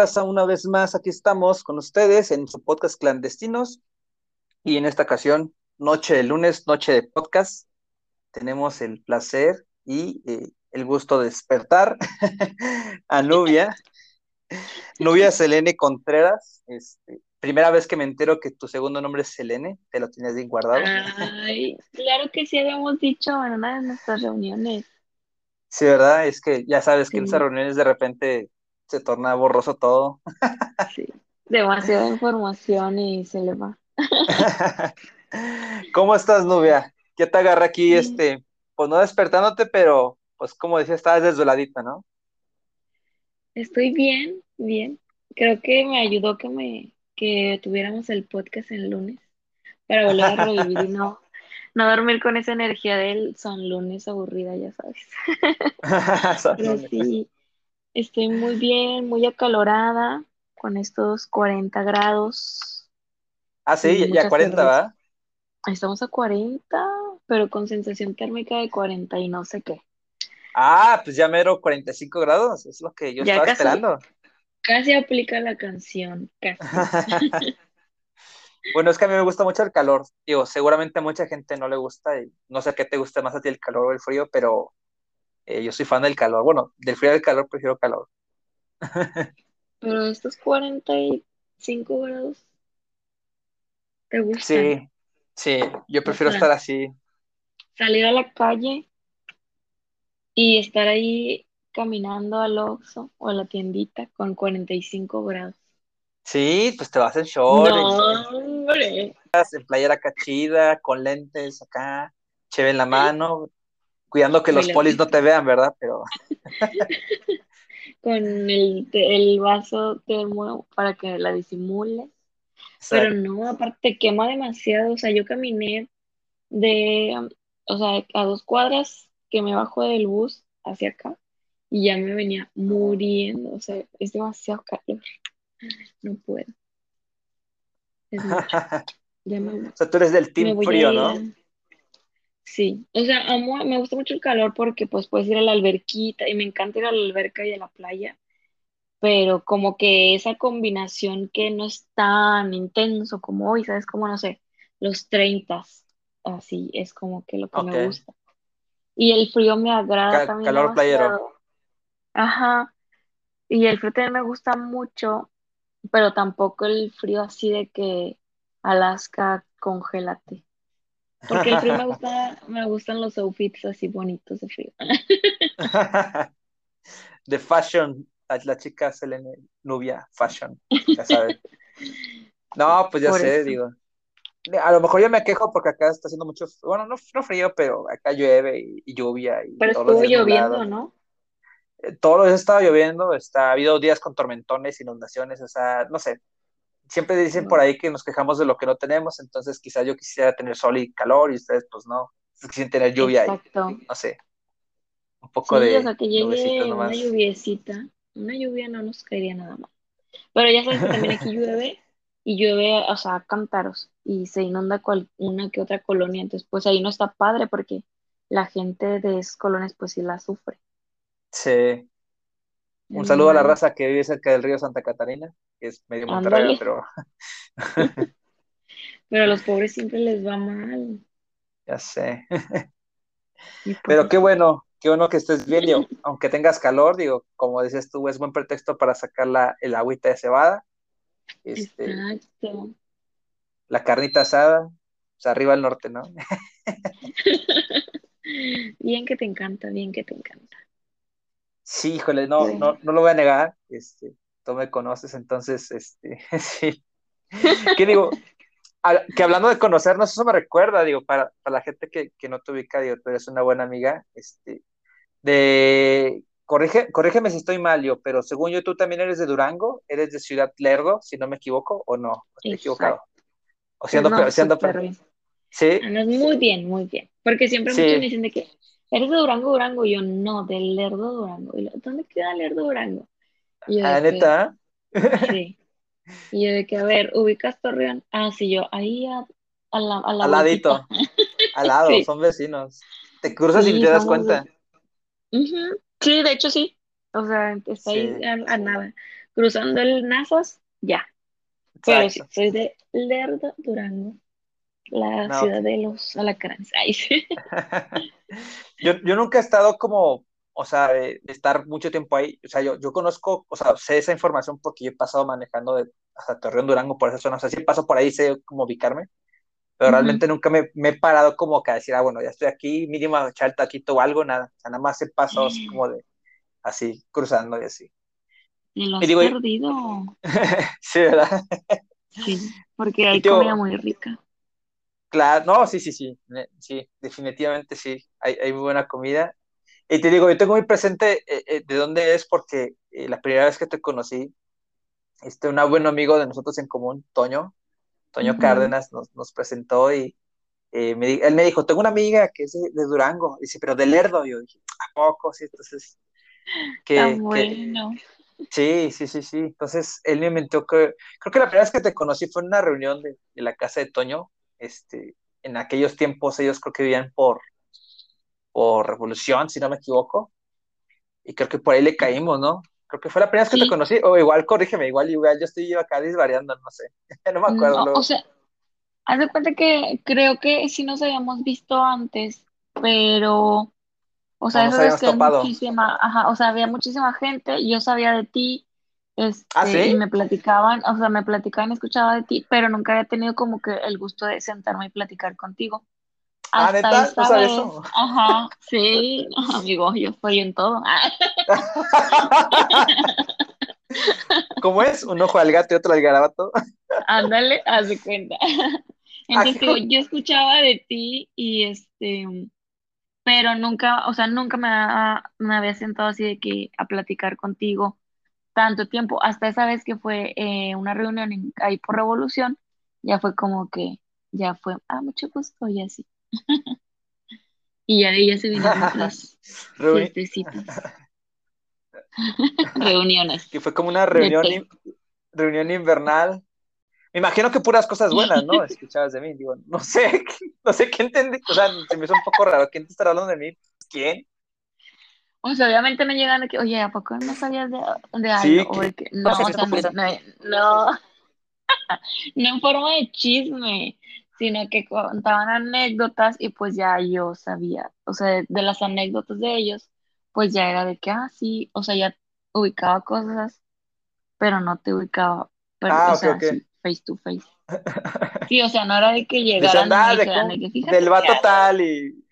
Raza? Una vez más, aquí estamos con ustedes en su podcast Clandestinos. Y en esta ocasión, noche de lunes, noche de podcast. Tenemos el placer y eh, el gusto de despertar a Nubia. Nubia Selene Contreras. Este, primera vez que me entero que tu segundo nombre es Selene. Te lo tienes bien guardado. Ay, claro que sí habíamos dicho en una de nuestras reuniones. Sí, ¿verdad? Es que ya sabes que en esas reuniones de repente se torna borroso todo. Sí, demasiada información y se le va. ¿Cómo estás, Nubia? ¿Qué te agarra aquí, este, pues no despertándote, pero pues como decía, estabas desveladita, ¿no? Estoy bien, bien. Creo que me ayudó que me que tuviéramos el podcast el lunes para volver a revivir y no, no dormir con esa energía del son lunes aburrida, ya sabes. Pero sí, estoy muy bien, muy acalorada con estos 40 grados. Ah, sí, ya- ya mucha 40, cerveza. ¿va? Estamos a 40, pero con sensación térmica de 40 y no sé qué. Ah, pues ya mero 45 grados, es lo que yo Ya estaba casi. esperando. Casi aplica la canción, casi. Bueno, es que a mí me gusta mucho el calor. Digo, seguramente a mucha gente no le gusta y no sé qué te gusta más a ti, el calor o el frío, pero eh, yo soy fan del calor. Bueno, del frío del calor prefiero calor. Pero estos 45 grados, ¿te gustan? Sí, sí, yo prefiero sea, estar así. Salir a la calle y estar ahí caminando al Oxxo o a la tiendita con 45 grados. Sí, pues te vas en short, en, No, hombre. en playera cachida, con lentes acá, cheve en la mano, cuidando que los polis no te vean, ¿verdad? Pero Con el, el vaso termo para que la disimules. Pero exacto. no, aparte te quema demasiado. O sea, yo caminé de, o sea, a dos cuadras que me bajo del bus hacia acá y ya me venía muriendo. O sea, es demasiado calor. No puedo. Es mucho. Ya me, O sea, tú eres del team frío, ir ¿no? Sí, o sea, amo, me gusta mucho el calor porque pues puedes ir a la alberquita y me encanta ir a la alberca y a la playa, pero como que esa combinación que no es tan intenso como hoy, ¿sabes? Como, no sé, los 30, así es como que lo que me gusta. Y el frío me agrada Ca- también calor playero. demasiado. Ajá, y el frío también me gusta mucho, pero tampoco el frío así de que Alaska, congélate. Porque el frío me gusta, me gustan los outfits así bonitos de frío. De fashion, la, chica Selene Nubia, fashion, ya sabes. No, pues ya Por sé, eso. digo. A lo mejor yo me quejo porque acá está haciendo mucho, bueno, no, no frío, pero acá llueve y, y lluvia y Pero estuvo lloviendo. ¿no? Eh, Todos los días estaba lloviendo, está, ha habido días con tormentones, inundaciones, o sea, no sé. Siempre dicen por ahí que nos quejamos de lo que no tenemos, entonces quizás yo quisiera tener sol y calor y ustedes pues no, quisieren tener lluvia y Exacto. no sé, un poco Sí, de o sea, que llegue una lluviecita. Una lluvia no nos caería nada mal. Pero ya sabes que también aquí llueve y llueve, o sea, a cántaros y se inunda cual- una que otra colonia. Entonces, pues ahí no está padre porque la gente de esas colonias, pues sí la sufre. Sí. Un saludo a la raza que vive cerca del río Santa Catarina, que es medio Monterrey, pero Pero a los pobres siempre les va mal. ya sé. Pues Pero qué bueno, qué bueno que estés bien, digo, aunque tengas calor, digo, como dices tú, es buen pretexto para sacar la, el agüita de cebada, este, Exacto. la carnita asada, pues arriba al norte, ¿no? Bien que te encanta, bien que te encanta. Sí, híjole, no, no, no lo voy a negar, este, tú me conoces, entonces, este, sí. ¿Qué digo? A- que hablando de conocernos, eso me recuerda, digo, para, para la gente que, que no te ubica, digo, tú eres una buena amiga, este, de, corrige, corrígeme si estoy mal, yo, pero según yo, tú también eres de Durango, eres de Ciudad Lerdo, si no me equivoco, o no, estoy equivocado. O si ando, No, pe- si ando pe- súper bien. Sí, Andas muy bien, muy bien. Porque siempre Sí. muchos me dicen de que eres de Durango, Durango. Y yo, no, del Lerdo, Durango. Y yo, ¿dónde queda Lerdo, Durango? Y yo, ah, neta, sí. Y yo, de que, a ver, ¿ubicas Torreón? Ah, sí, yo, ahí a, a la, a la al ladito, al lado, Sí. son vecinos. Te cruzas y Sí, te das cuenta. Sí, de hecho sí. O sea, está ahí Sí, a, a nada. Cruzando el Nazas, ya. Pero sí, soy de Lerdo, Durango, la No, ciudad de los alacranes. Ay, sí. Yo, yo nunca he estado como, o sea, de, de estar mucho tiempo ahí. O sea, yo, yo conozco, o sea, sé esa información porque yo he pasado manejando de, hasta Torreón, Durango, por esa zona. O sea, sí paso por ahí, sé cómo ubicarme, pero realmente nunca me, me he parado como que a decir, ah, bueno, ya estoy aquí, mínimo echar el taquito o algo, nada. O sea, nada más he pasado así como de, así, cruzando y así. Te lo Y has digo, perdido. sí, ¿verdad? Sí, porque Y hay comida muy rica. Claro, no, sí, sí, sí, sí, definitivamente sí, hay, hay muy buena comida. Y te digo, yo tengo muy presente eh, eh, de dónde es porque eh, la primera vez que te conocí, este, un buen amigo de nosotros en común, Toño, Toño. Cárdenas, nos, nos presentó y eh, me él me dijo, tengo una amiga que es de, de Durango, dice, pero de Lerdo, yo dije, ¿a poco? Sí, entonces, Tan que, sí, sí, sí, sí, entonces él me inventó que, creo que la primera vez que te conocí fue en una reunión de, de la casa de Toño, este, en aquellos tiempos ellos creo que vivían por, por Revolución, si no me equivoco, y creo que por ahí le caímos, ¿no? Creo que fue la primera vez que te conocí, o igual, corrígeme, igual, igual, yo estoy acá disvariando, no sé, no me acuerdo. no, o sea, haz de cuenta que creo que sí nos habíamos visto antes, pero, o No sea, esas veces habíamos que muchísima, ajá, o sea, había muchísima gente, yo sabía de ti, ¿Ah, este, y me platicaban, o sea, me platicaban escuchaba de ti, pero nunca había tenido como que el gusto de sentarme y platicar contigo. Ah, Hasta neta, no esta vez, eso. ajá, sí, amigo, yo estoy en todo. ¿Cómo es? Un ojo al gato y otro al garabato. Ándale, haz de cuenta. Ah, Entonces, digo, yo escuchaba de ti y este, pero nunca, o sea, nunca me, ha- me había sentado así de que a platicar contigo tanto tiempo. Hasta esa vez que fue eh, una reunión en- ahí por Revolución, ya fue como que, ya fue, ah, mucho gusto y así. Y ya de ella se vinieron reuniones que fue como una reunión, in- reunión invernal. Me imagino que puras cosas buenas, ¿no? Escuchabas de mí, digo, no sé, no sé qué entendí, o sea, se me hizo un poco raro, ¿quién te está hablando de mí? ¿Quién? O sea, obviamente me llegan de que, oye, ¿a poco no sabías de, de Sí, algo? O de que, no, o sea, no, no, no, en forma de chisme, sino que contaban anécdotas y pues ya yo sabía, o sea, de, de las anécdotas de ellos, pues ya era de que, ah, sí, o sea, ya ubicaba cosas, pero no te ubicaba, pero, Ah, o ok, sea, ok. sí, face to face. Sí, o sea, no era de que llegaran andar de dijeran cómo- de que fíjate del que vato algo". tal y...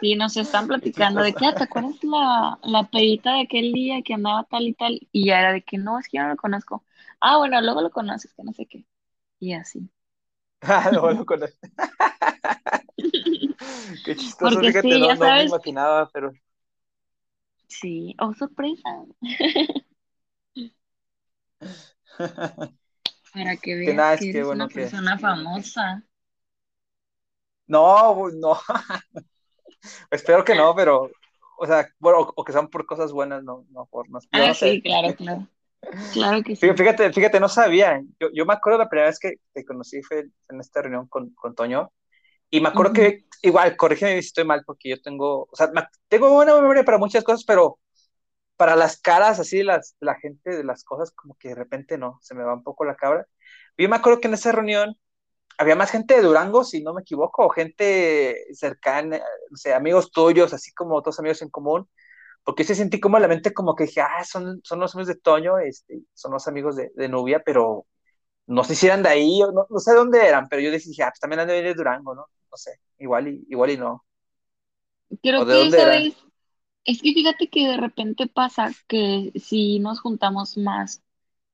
Sí, nos están platicando de que, ah, ¿te acuerdas la, la pedita de aquel día que andaba tal y tal? Y ya era de que no, es que yo no lo conozco. Ah, bueno, luego lo conoces, que no sé qué. Y así. Ah, lo bueno con él. Qué chistoso, Porque fíjate, sí, no, ya no me sabes. imaginaba, pero... Sí, oh, sorpresa. Para que veas que bueno una persona famosa. No, no, espero que no, pero... O sea, bueno, o, o que sean por cosas buenas, no, no, por no, Ah, no sí, sé. claro, claro. Claro que sí. Fíjate, fíjate, no sabía. Yo, yo me acuerdo la primera vez que te conocí fue en esta reunión con, con Toño. Y me acuerdo Ujú. que, igual, corrígeme si estoy mal, porque yo tengo, o sea, me- tengo buena memoria para muchas cosas, pero para las caras así las, la gente, de las cosas, como que de repente no, se me va un poco la cabra. Yo me acuerdo que en esa reunión había más gente de Durango, si no me equivoco, o gente cercana, o sea, amigos tuyos, así como otros amigos en común, porque sí sentí como la mente como que dije, ah, son, son los amigos de Toño, este, son los amigos de, de Nubia, pero no sé si eran de ahí, no, no sé dónde eran, pero yo dije, ah, pues también han de venir de Durango, ¿no? No sé, igual y, igual y no. Creo ¿O de que esa vez, es que fíjate que de repente pasa que si nos juntamos más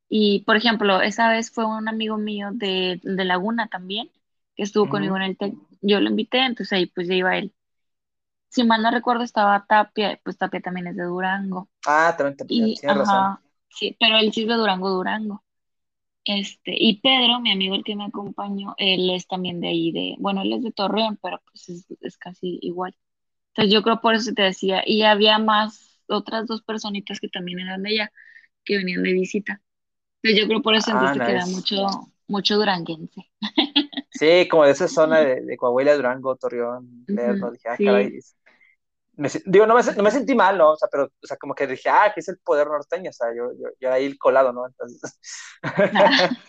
y, por ejemplo, esa vez fue un amigo mío de, de Laguna también, que estuvo conmigo en el TEC, yo lo invité, entonces ahí pues ya iba él. Si mal no recuerdo estaba Tapia, pues Tapia también es de Durango. Ah, también, Y, tienes razón. ajá, sí, pero él sí es de Durango, Durango. Este, y Pedro, mi amigo el que me acompañó, él es también de ahí, de, bueno, él es de Torreón, pero pues es, es casi igual. Entonces yo creo por eso te decía, y había más, otras dos personitas que también eran de allá, que venían de visita. Entonces yo creo por eso Ah, que era nice. mucho, mucho duranguense. Sí, como de esa zona de, de Coahuila, Durango, Torreón, Lerdo, dije, ah, caray. sí, Me, se- digo, no me, no me sentí mal, ¿no? O sea, pero, o sea, como que dije, ah, que es el poder norteño, o sea, yo, yo, yo ahí el colado, ¿no? Entonces,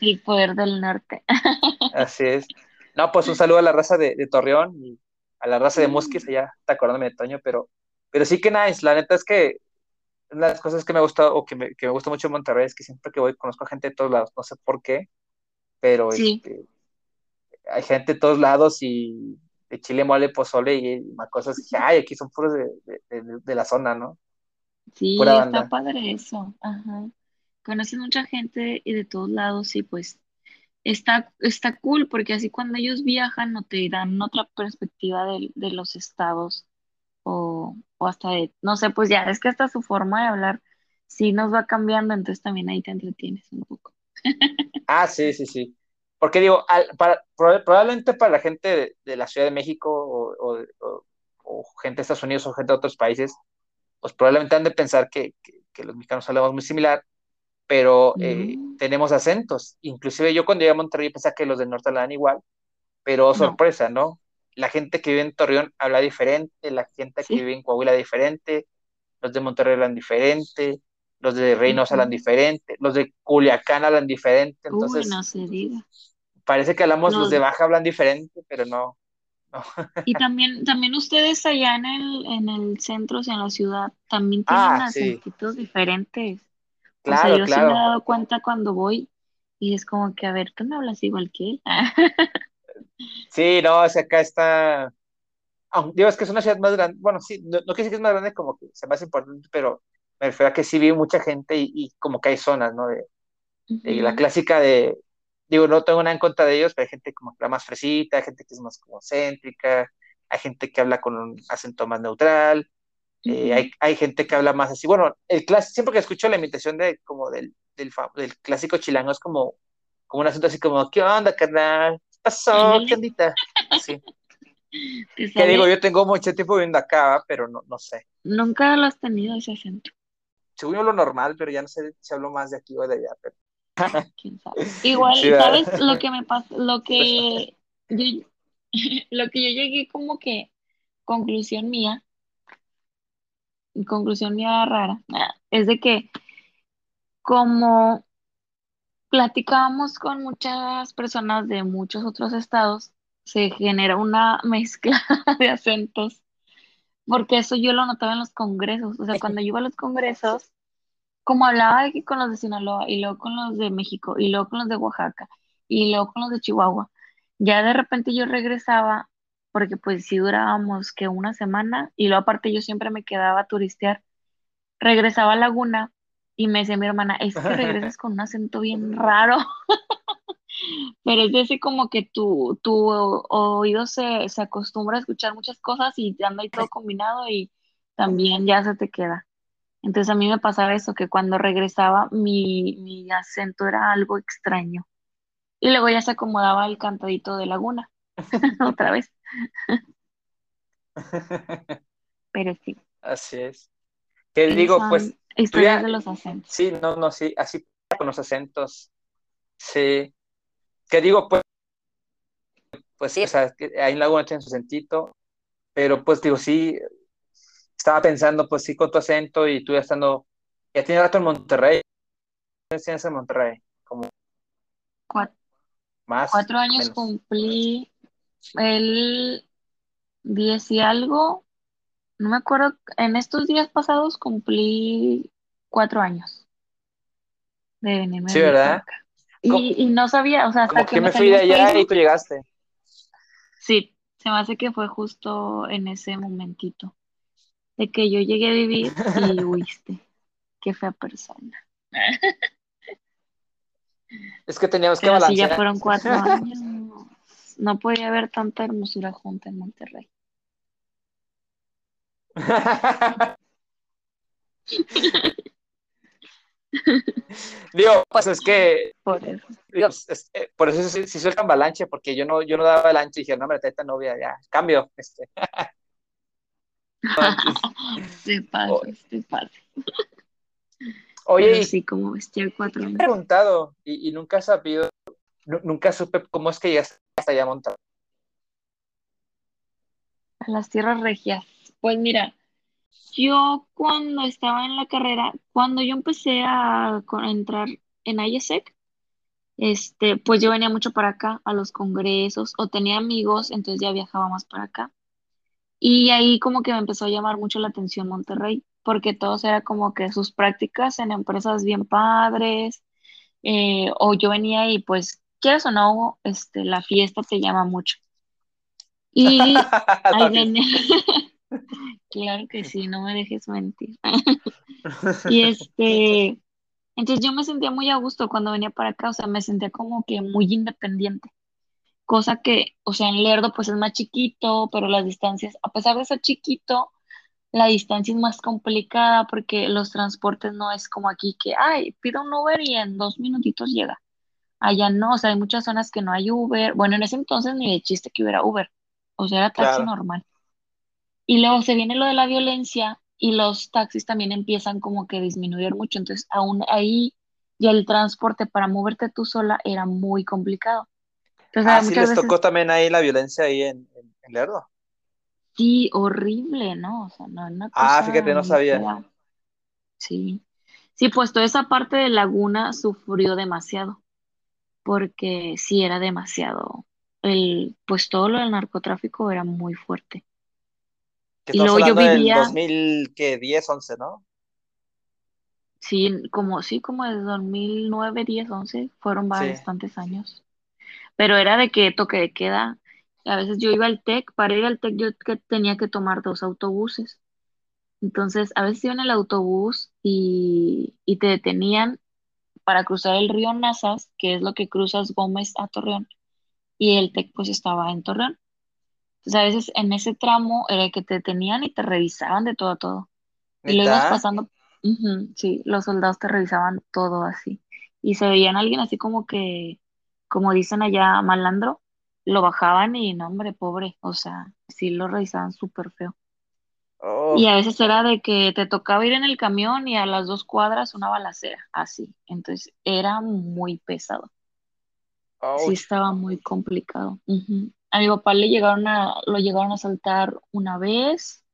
el poder del norte. así es. No, pues un saludo a la raza de, de Torreón y a la raza de Musquis, allá está acordándome de Toño, pero, pero sí que nice, la neta es que las cosas que me gusta o que me, que me gusta mucho en Monterrey es que siempre que voy conozco a gente de todos lados, no sé por qué, pero Sí, este, hay gente de todos lados y de chile, mole, pozole y, y más cosas, dije, ay, aquí son puros de, de, de- de la zona, ¿no? Sí, está padre eso. Ajá. Conoces mucha gente y de todos lados y pues está, está cool porque así cuando ellos viajan no te dan otra perspectiva de, de los estados o, o hasta de, no sé, pues ya es que hasta su forma de hablar sí nos va cambiando, entonces también ahí te entretienes un poco. Ah, sí, sí, sí. Porque digo, al- para, proba- probablemente para la gente de, de la Ciudad de México o, o- o- o gente de Estados Unidos o gente de otros países, pues probablemente han de pensar que, que- que los mexicanos hablamos muy similar, pero eh, No, tenemos acentos. Inclusive yo cuando llegué a Monterrey pensaba que los del norte hablaban igual, pero no, sorpresa, ¿no? La gente que vive en Torreón habla diferente, la gente que vive en Coahuila diferente, los de Monterrey hablan diferente, los de Reynosa hablan ujú. diferente, los de Culiacán hablan diferente, Uy, entonces no se diga. parece que hablamos, los de Baja hablan diferente, pero no, no. y también, también ustedes allá en el, en el centro, o sea, en la ciudad, también tienen Ah, sí, acentitos diferentes. O sea, claro, yo sí me he claro. dado cuenta cuando voy y es como que, a ver, tú no hablas igual que él. Sí, no, o sea, acá está, aunque digo, es que es una ciudad más grande, bueno, sí, no, no quiere decir que es más grande como que sea más importante, pero me refiero a que sí vive mucha gente y, y como que hay zonas, ¿no? De, de la Ujú, clásica de, digo, no tengo nada en contra de ellos, pero hay gente como que habla más fresita, hay gente que es más como céntrica, hay gente que habla con un acento más neutral, eh, ujú. hay, hay gente que habla más así, bueno, el clas siempre que escucho la imitación de, como del, del, del clásico chilango es como, como un acento así como, ¿qué onda, carnal? ¿Qué pasó? Así. te Que digo, yo tengo mucho tiempo viviendo acá, pero no, no sé. nunca lo has tenido ese acento, Según yo lo normal, pero ya no sé si hablo más de aquí o de allá. Pero... quién sabe. Sí, Igual. ¿sabes? Lo que me pasa, lo que yo, lo que yo llegué como que conclusión mía, conclusión mía rara, ah, es de que como platicábamos con muchas personas de muchos otros estados, se genera una mezcla de acentos, porque eso yo lo notaba en los congresos, o sea, cuando yo iba a los congresos, como hablaba con los de Sinaloa y luego con los de México y luego con los de Oaxaca y luego con los de Chihuahua, ya de repente yo regresaba, porque pues sí durábamos que una semana y luego aparte yo siempre me quedaba a turistear, regresaba a Laguna y me decía mi hermana, es que regresas con un acento bien raro. Pero es de ese como que tu, tu oído se, se acostumbra a escuchar muchas cosas y anda ahí todo combinado y también ya se te queda. Entonces a mí me pasaba eso, que cuando regresaba mi, mi acento era algo extraño. Y luego ya se acomodaba el cantadito de Laguna, otra vez. Pero sí, Así es. Que digo, pues, historias ya, de los acentos. sí, no, no, sí, así con los acentos, sí. Que digo, pues, pues sí, o sea, que ahí en Laguna tiene su sentido, pero pues digo, sí, estaba pensando, pues sí, con tu acento y tú ya estando, ya tienes rato en Monterrey, ¿cuántos tienes en Monterrey? Como, Cuatro, Más. Cuatro años menos. cumplí el 10 y algo. No me acuerdo, en estos días pasados cumplí cuatro años de venirme Sí, ¿verdad? acá. Y, y no sabía, o sea, hasta que que me fui de allá y tú llegaste. sí, se me hace que fue justo en ese momentito de que yo llegué a vivir y huiste. Qué fea persona. Es que teníamos que Pero sí, ya balancear. fueron cuatro años. No podía haber tanta hermosura junta en Monterrey. Digo, pues es que, Por eso. digo, es- eh, por eso sí, sí sueltan avalanche, porque yo no, yo no daba el ancho y dije, no, me esta novia, ya, cambio. Este. Se pasa, se pasa. Oye, Pero sí, como vestía cuatro he años. preguntado y, y nunca he sabido, nu- nunca supe cómo es que llegaste hasta allá montado. A las tierras regias. Pues mira, yo cuando estaba en la carrera, cuando yo empecé a, entrar en IESEC, este, pues yo venía mucho para acá a los congresos o tenía amigos, entonces ya viajaba más para acá. Y ahí como que me empezó a llamar mucho la atención Monterrey, porque todos era como que sus prácticas en empresas bien padres, eh, o yo venía y pues, quieras o no, este, la fiesta te llama mucho. Y ahí venía, claro que sí, no me dejes mentir. Y este, entonces yo me sentía muy a gusto cuando venía para acá, o sea, me sentía como que muy independiente, cosa que, o sea, en Lerdo pues es más chiquito, pero las distancias, a pesar de ser chiquito, la distancia es más complicada porque los transportes no es como aquí que, ay, pido un Uber y en dos minutitos llega. Allá no, o sea, hay muchas zonas que no hay Uber. Bueno, en ese entonces ni de chiste que hubiera Uber, o sea, era taxi Claro. normal. Y luego se viene lo de la violencia y los taxis también empiezan como que a disminuir mucho. Entonces, aún ahí ya el transporte para moverte tú sola era muy complicado. Entonces, Ah, había sí les veces, tocó también ahí la violencia ahí en, en, en Lerdo. sí, horrible, ¿no? O sea, no, una Ah, fíjate, no sabía. fea. Sí. Sí, pues toda esa parte de Laguna sufrió demasiado, porque sí era demasiado. El, pues todo lo del narcotráfico era muy fuerte. Que Y luego yo vivía, 2010, 11, ¿no? sí, como, sí, como de 2009, 10, 11, fueron Sí. bastantes años. Pero era de que toque de queda. A veces yo iba al TEC, para ir al TEC yo que tenía que tomar dos autobuses. Entonces, a veces iba en el autobús y, y te detenían para cruzar el río Nazas, que es lo que cruzas Gómez a Torreón, y el TEC pues estaba en Torreón. Entonces, a veces en ese tramo era que te detenían y te revisaban de todo a todo. Y lo ibas pasando, sí, los soldados te revisaban todo así. Y se veían a alguien así como que, como dicen allá, malandro, lo bajaban y no, hombre, pobre, o sea, sí lo revisaban súper feo. Oh, Y a veces era de que te tocaba ir en el camión y a las dos cuadras una balacera, así. Entonces era muy pesado. Sí estaba muy complicado. Ujú. A mi papá le llegaron a, lo llegaron a asaltar una vez.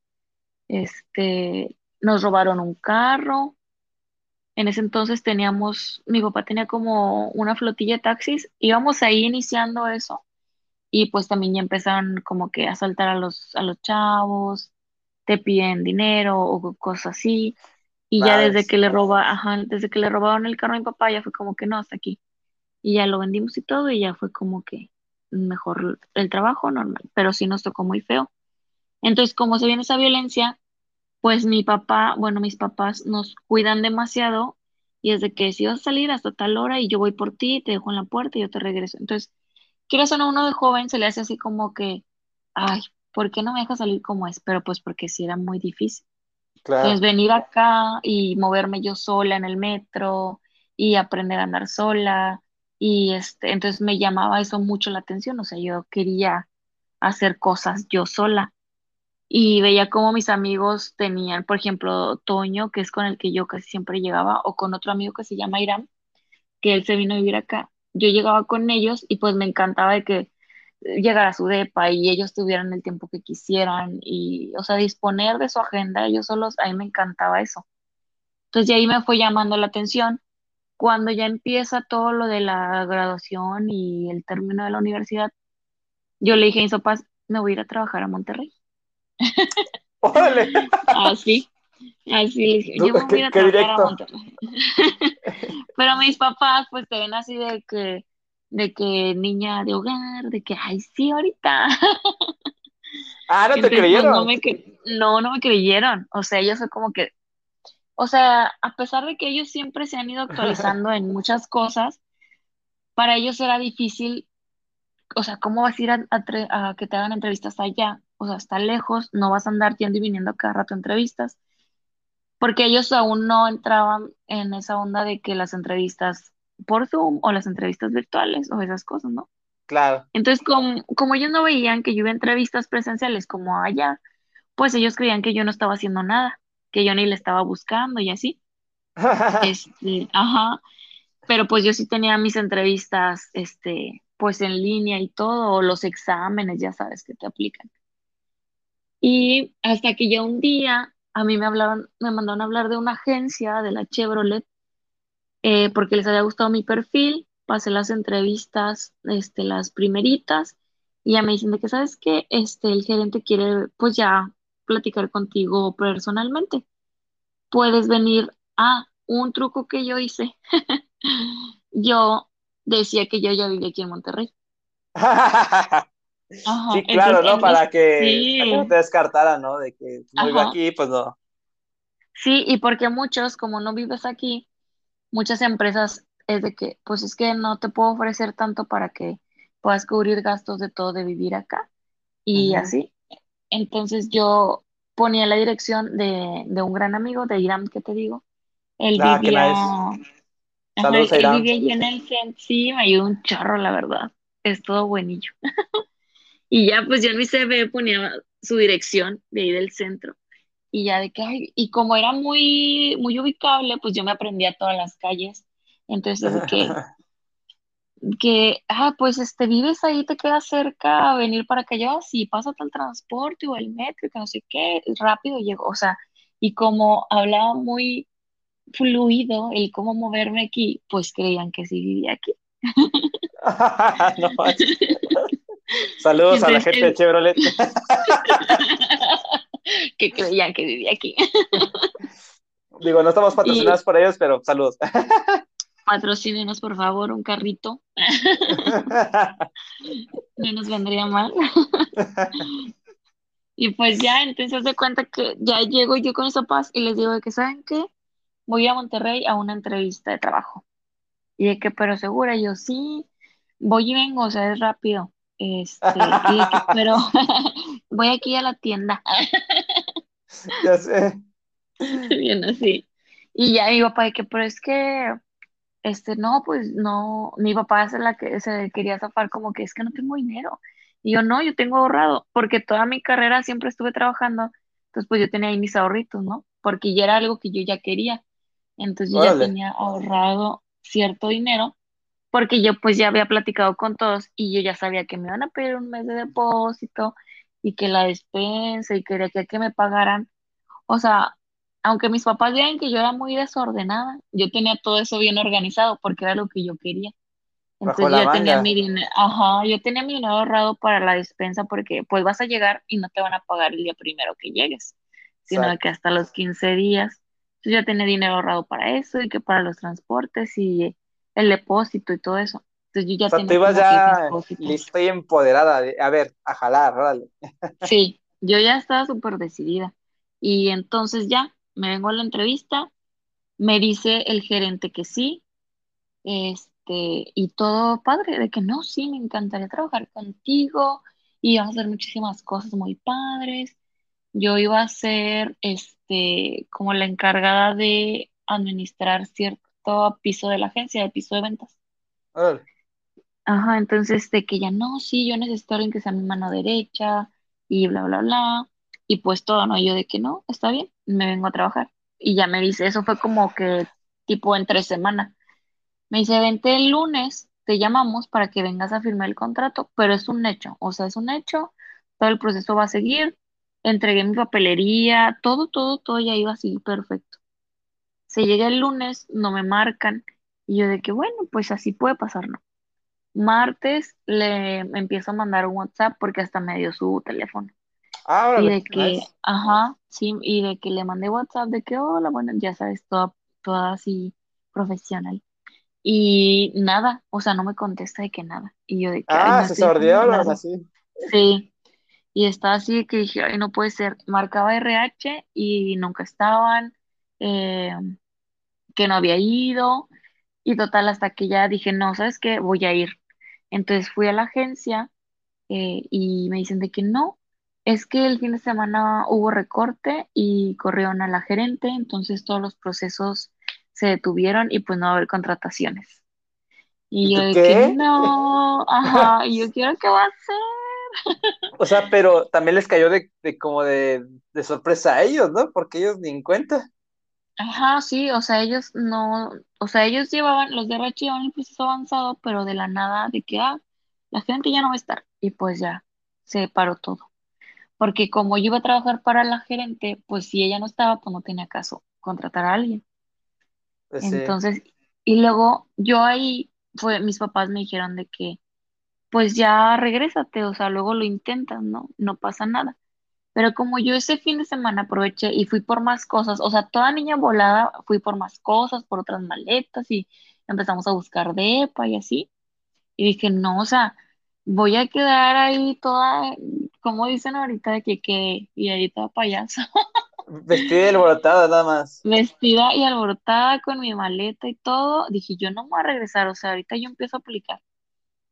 Este, nos robaron un carro. En ese entonces teníamos, mi papá tenía como una flotilla de taxis. Íbamos ahí iniciando eso. Y pues también ya empezaron como que a asaltar a los, a los chavos, te piden dinero o cosas así. Y ya desde que le roba, ajá, desde que le robaron el carro a mi papá, ya fue como que no, hasta aquí. Y ya lo vendimos y todo, y ya fue como que mejor el trabajo normal, pero sí nos tocó muy feo. Entonces, como se viene esa violencia, pues mi papá, bueno, mis papás nos cuidan demasiado y es de que si vas a salir hasta tal hora y yo voy por ti, te dejo en la puerta y yo te regreso. Entonces, quieras o no, uno de joven se le hace así como que, ay, ¿por qué no me dejas salir como es? Pero pues porque sí era muy difícil. Entonces, Claro. venir acá y moverme yo sola en el metro y aprender a andar sola y este, entonces me llamaba eso mucho la atención, o sea, yo quería hacer cosas yo sola. Y veía como mis amigos tenían, por ejemplo, Toño, que es con el que yo casi siempre llegaba, o con otro amigo que se llama Irán, que él se vino a vivir acá. Yo llegaba con ellos y pues me encantaba de que llegara a su depa y ellos tuvieran el tiempo que quisieran y, o sea, disponer de su agenda ellos solos, a mí me encantaba eso. Entonces de ahí me fue llamando la atención cuando ya empieza todo lo de la graduación y el término de la universidad, yo le dije a mis papás, me voy a ir a trabajar a Monterrey. Órale. Así, así le dije, yo me voy a ir a trabajar a. Monterrey. Pero mis papás pues te ven así de que, de que niña de hogar, de que, ay, sí, ahorita. Ah, no te Entonces, pues, creyeron. no, me cre- no, no me creyeron. O sea, ellos fue como que, o sea, a pesar de que ellos siempre se han ido actualizando en muchas cosas, para ellos era difícil, o sea, ¿cómo vas a ir a, a tre- a que te hagan entrevistas allá? O sea, está lejos, no vas a andar yendo y viniendo cada rato entrevistas, porque ellos aún no entraban en esa onda de que las entrevistas por Zoom o las entrevistas virtuales o esas cosas, ¿no? Claro. Entonces, como, como ellos no veían que yo iba a entrevistas presenciales como allá, pues ellos creían que yo no estaba haciendo nada, que yo ni le estaba buscando y así. Este, ajá. Pero pues yo sí tenía mis entrevistas, este, pues en línea y todo, o los exámenes, ya sabes, que te aplican. Y hasta que ya un día a mí me hablaron, me mandaron a hablar de una agencia de la Chevrolet, eh, porque les había gustado mi perfil, pasé las entrevistas, este, las primeritas, y ya me dicen de que, ¿sabes qué? Este, el gerente quiere, pues ya, platicar contigo personalmente. Puedes venir a un truco que yo hice. Yo decía que yo ya vivía aquí en Monterrey. Ajá, Sí, claro, entonces, ¿no? Para que, sí. para que no te descartaran, ¿no? De que no vivo aquí, pues no. Sí, y porque muchos, como no vives aquí, muchas empresas es de que, pues es que no te puedo ofrecer tanto para que puedas cubrir gastos de todo de vivir acá y así. Entonces yo ponía la dirección de, de un gran amigo, de Iram, que te digo. Él Ah, vivía, ajá, Saludos él, Irán. vivía allí en el centro, sí, me ayudó un charro, la verdad. Es todo buenillo. Y ya, pues yo en mi CV ponía su dirección de ahí del centro. Y ya de que, ay, y como era muy, muy ubicable, pues yo me aprendía todas las calles. Entonces, de que, que, ah, pues este, vives ahí, te queda cerca a venir para acá, yo, sí, pásate al transporte o el metro, que no sé qué, rápido llego. O sea, y como hablaba muy fluido el cómo moverme aquí, pues creían que sí vivía aquí. No. Saludos a la gente de Chevrolet. que creían que vivía aquí. Digo, no estamos patrocinados por ellos, pero saludos. Patrocínenos, por favor, un carrito. No nos vendría mal. Y pues ya, entonces de cuenta que ya llego yo con mis papás y les digo de que, ¿saben qué? Voy a Monterrey a una entrevista de trabajo. Y de que, pero segura, yo sí, voy y vengo, o sea, es rápido. Este, y de que, pero voy aquí a la tienda. Ya sé. Bien así. Y ya mi papá que, pero es que, este, no, pues no, mi papá se la que se quería zafar como que es que no tengo dinero. Y yo no, yo tengo ahorrado, porque toda mi carrera siempre estuve trabajando, entonces pues yo tenía ahí mis ahorritos, ¿no? Porque ya era algo que yo ya quería. Entonces yo ya tenía ahorrado cierto dinero, porque yo pues ya había platicado con todos y yo ya sabía que me iban a pedir un mes de depósito y que la despensa y quería que, que me pagaran. O sea, aunque mis papás vean que yo era muy desordenada, yo tenía todo eso bien organizado porque era lo que yo quería. Entonces yo tenía mi dinero, ajá, yo tenía mi dinero ahorrado para la despensa porque pues vas a llegar y no te van a pagar el día primero que llegues, sino Exacto. que hasta los 15 días. Entonces yo tenía dinero ahorrado para eso y que para los transportes y el depósito y todo eso. Entonces yo ya O sea, tú tenía ibas que mis ya lista y empoderada. de, a ver, a jalar, órale. Sí, yo ya estaba súper decidida. Y entonces ya, me vengo a la entrevista, me dice el gerente que sí, este, y todo padre, de que no, sí, me encantaría trabajar contigo y vamos a hacer muchísimas cosas muy padres. Yo iba a ser, este, como la encargada de administrar cierto piso de la agencia, de piso de ventas. Órale. Ajá, entonces de que ya no, sí, yo necesito alguien que sea mi mano derecha y bla, bla, bla. Y pues todo, ¿no? Yo de que no, está bien, me vengo a trabajar. Y ya me dice, eso fue como que tipo entre semana. Me dice, vente el lunes, te llamamos para que vengas a firmar el contrato, pero es un hecho, o sea, es un hecho, todo el proceso va a seguir, entregué mi papelería, todo, todo, todo ya iba así perfecto. Se llega el lunes, no me marcan Y yo de que, bueno, pues así puede pasar, ¿no? Martes le empiezo a mandar un WhatsApp porque hasta me dio su teléfono. Ah, Y órale, de que, nice. ajá, sí, y de que le mandé WhatsApp de que, hola, bueno, ya sabes, toda, toda así profesional. Y nada, o sea, no me contesta de que nada. Y yo de que, ay, Ah, no se estoy de sordeó, hablar. así. Sí, y estaba así de que dije, ay, no puede ser. Marcaba RH y nunca estaban, eh, que no había ido. Y total, hasta que ya dije, no, ¿sabes qué? Voy a ir. Entonces fui a la agencia eh, y me dicen de que no, es que el fin de semana hubo recorte y corrieron a la gerente, entonces todos los procesos se detuvieron y pues no va a haber contrataciones. ¿Y yo qué? no, ajá, y yo quiero que va a ser. O sea, pero también les cayó de, de como de, de sorpresa a ellos, ¿no? Porque ellos ni en cuenta. Ajá, sí, o sea, ellos no, o sea, ellos llevaban, los de RH llevaban el proceso avanzado, pero de la nada de que, ah, la gente ya no va a estar. Y pues ya, se paró todo. Porque como yo iba a trabajar para la gerente, pues si ella no estaba, pues no tenía caso contratar a alguien. Pues sí. Entonces, y luego yo ahí, fue, mis papás me dijeron de que, pues ya regrésate, o sea, luego lo intentas, ¿no? No pasa nada. Pero como yo ese fin de semana aproveché y fui por más cosas, o sea, toda niña volada, fui por más cosas, por otras maletas y empezamos a buscar depa y así. Y dije, no, o sea, voy a quedar ahí toda, como dicen ahorita, de que quedé, y ahí toda payaso, Vestida y alborotada nada más. vestida y alborotada con mi maleta y todo. Dije, yo no me voy a regresar, o sea, ahorita yo empiezo a aplicar.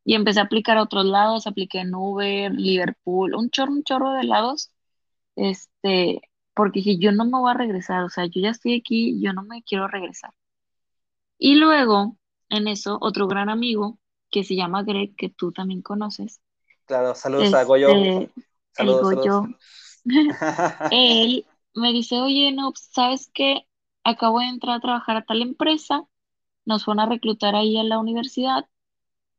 Y empecé a aplicar a otros lados, apliqué en Uber, Liverpool, un chorro, un chorro de lados, este, porque dije, yo no me voy a regresar, o sea, yo ya estoy aquí, yo no me quiero regresar. Y luego, en eso, otro gran amigo que se llama Greg, que tú también conoces, Claro, saludos a Goyo. El Saludos, saludos. Goyo, él me dice, oye, no, ¿sabes qué? Acabo de entrar a trabajar a tal empresa, nos van a reclutar ahí a la universidad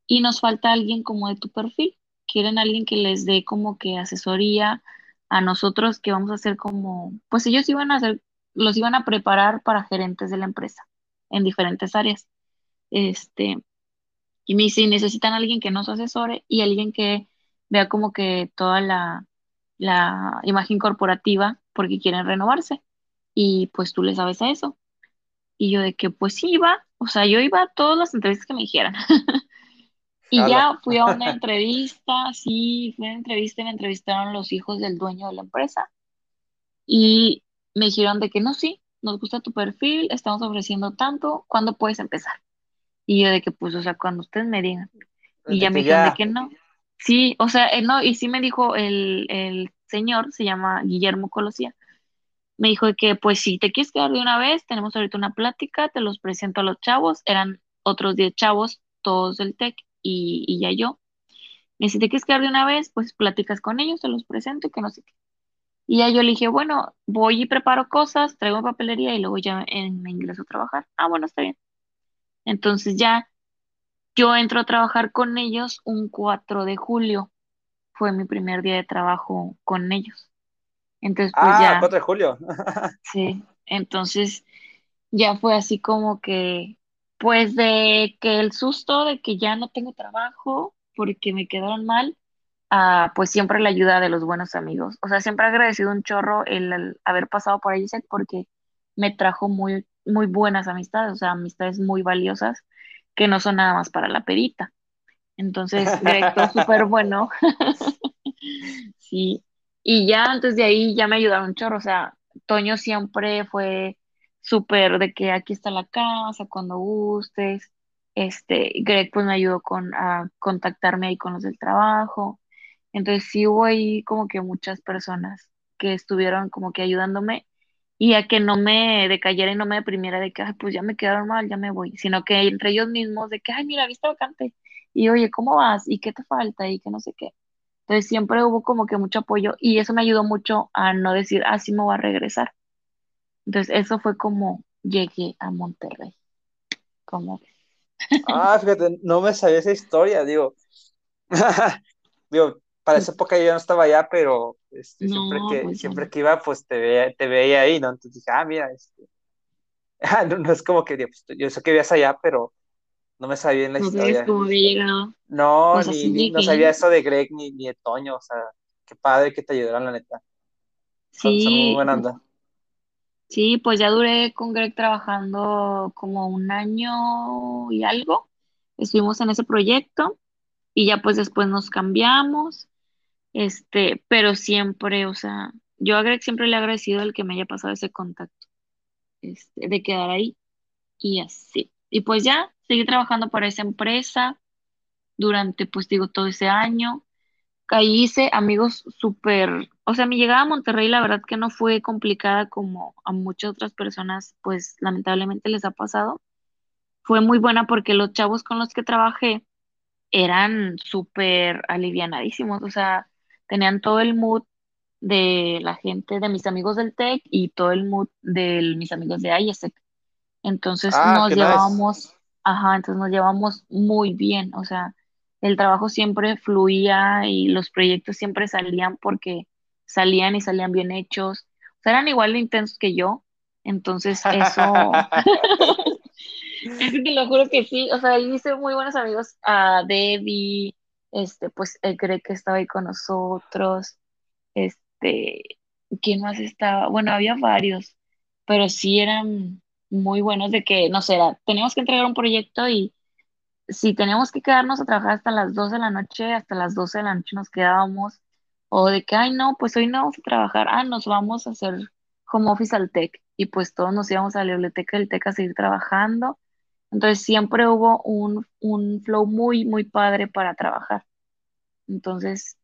y nos falta alguien como de tu perfil. Quieren alguien que les dé como que asesoría a nosotros que vamos a hacer como, pues ellos iban a hacer, los iban a preparar para gerentes de la empresa en diferentes áreas. Este, y me dice, necesitan alguien que nos asesore y alguien que vea como que toda la, la imagen corporativa porque quieren renovarse. Y pues tú le sabes a eso. Y yo de que pues sí iba, o sea, yo iba a todas las entrevistas que me dijeran. Y ya fui a una entrevista, sí, fui a una entrevista y me entrevistaron los hijos del dueño de la empresa. Y me dijeron de que no, sí, nos gusta tu perfil, estamos ofreciendo tanto, ¿cuándo puedes empezar? Y yo de que pues, o sea, cuando ustedes me digan. Y ya me dijeron de que no. Sí, o sea, eh, no, y sí me dijo el, el señor, se llama Guillermo Colosía, me dijo que pues si te quieres quedar de una vez, tenemos ahorita una plática, te los presento a los chavos, eran otros 10 chavos, todos del TEC y, y ya yo. Me dice, ¿te quieres quedar de una vez? Pues platicas con ellos, te los presento y que no sé qué. Y ya yo le dije, bueno, voy y preparo cosas, traigo papelería y luego ya en- me ingreso a trabajar. Ah, bueno, está bien. Entonces ya yo entro a trabajar con ellos un 4 de julio. Fue mi primer día de trabajo con ellos. Entonces, pues Ah, ya, 4 de julio. sí. Entonces ya fue así como que, pues de que el susto de que ya no tengo trabajo porque me quedaron mal ah, pues siempre la ayuda de los buenos amigos. O sea, siempre he agradecido un chorro el, el haber pasado por ISEC porque me trajo muy, muy buenas amistades, o sea, amistades muy valiosas que no son nada más para la perita. Entonces, Greg fue súper bueno, sí. Y ya antes de ahí ya me ayudaron un chorro, o sea, Toño siempre fue súper de que aquí está la casa, cuando gustes. Este, Greg pues me ayudó con a contactarme ahí con los del trabajo. Entonces sí hubo ahí como que muchas personas que estuvieron como que ayudándome y a que no me decayera y no me deprimiera de que, ay, pues ya me quedaron mal, ya me voy, sino que entre ellos mismos de que, ay, mira, viste vacante y oye, ¿cómo vas? ¿Y qué te falta? Y que no sé qué. Entonces siempre hubo como que mucho apoyo y eso me ayudó mucho a no decir, ah, sí me voy a regresar. Entonces eso fue como llegué a Monterrey, como ves. Ah, fíjate, no me sabía esa historia, digo. Digo, para esa época yo no estaba allá, pero este, siempre que, pues siempre que iba, pues te veía, te veía ahí, ¿no? Entonces dije, ah, mira, este, no, no es como que, pues, yo sé que vivías allá, pero No me sabía bien la No historia. cómo había llegado. No, Pues ni, no sabía eso de Greg ni, ni de Toño, o sea, qué padre que te ayudaron, la neta. Son, son muy Sí, buena onda. sí, pues ya duré con Greg trabajando como un año y algo. Estuvimos en ese proyecto y ya pues después nos cambiamos. Este, pero siempre, o sea, yo siempre le he agradecido el que me haya pasado ese contacto, este, de quedar ahí y así. Y pues ya, seguí trabajando para esa empresa durante, pues digo, todo ese año. Ahí hice amigos súper, o sea, mi llegada a Monterrey, la verdad que no fue complicada como a muchas otras personas, pues lamentablemente les ha pasado. Fue muy buena porque los chavos con los que trabajé eran súper alivianadísimos, o sea, tenían todo el mood de la gente, de mis amigos del TEC y todo el mood de mis amigos de IESEC. Entonces Ah, nos nice. llevábamos, ajá, entonces nos llevamos muy bien, o sea, el trabajo siempre fluía y los proyectos siempre salían porque salían y salían bien hechos, o sea, eran igual de intensos que yo, entonces eso, es que te lo juro que sí, o sea, ahí hice muy buenos amigos a Debbie, este, pues el Greg que estaba ahí con nosotros, este, ¿quién más estaba? Bueno, había varios, pero sí eran muy buenos de que, no sé, era- teníamos que entregar un proyecto y si teníamos que quedarnos a trabajar hasta las 12 de la noche, hasta las 12 de la noche nos quedábamos, o de que, ay, no, pues hoy no vamos a trabajar, ah, nos vamos a hacer home office al TEC, y pues todos nos íbamos a la biblioteca del TEC a seguir trabajando, entonces siempre hubo un, un flow muy, muy padre para trabajar, entonces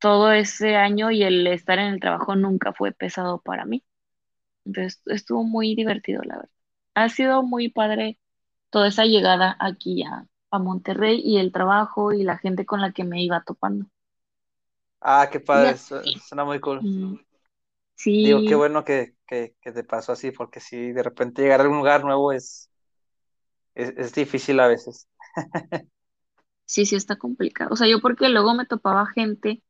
todo ese año y el estar en el trabajo nunca fue pesado para mí, entonces estuvo muy divertido, la verdad. Ha sido muy padre toda esa llegada aquí a, a Monterrey y el trabajo y la gente con la que me iba topando. Ah, qué padre, así. suena muy cool. Mm, Digo, qué Sí, bueno que, que, que te pasó así, porque si de repente llegar a algún lugar nuevo es, es, es difícil a veces. sí, sí está complicado. O sea, yo porque luego me topaba gente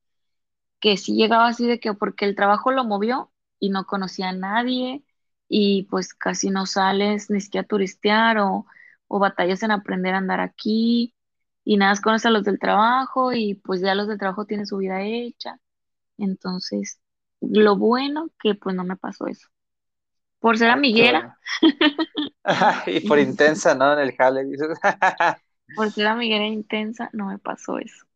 que sí llegaba así de que porque el trabajo lo movió y no conocía a nadie y pues casi no sales ni siquiera a turistear o, o batallas en aprender a andar aquí y nada conoces a los del trabajo y pues ya los del trabajo tienen su vida hecha. Entonces, lo bueno que pues no me pasó eso. Por ser Ah, amiguera. Y por intensa, ¿no? En el jale, dices. por ser amiguera intensa, no me pasó eso.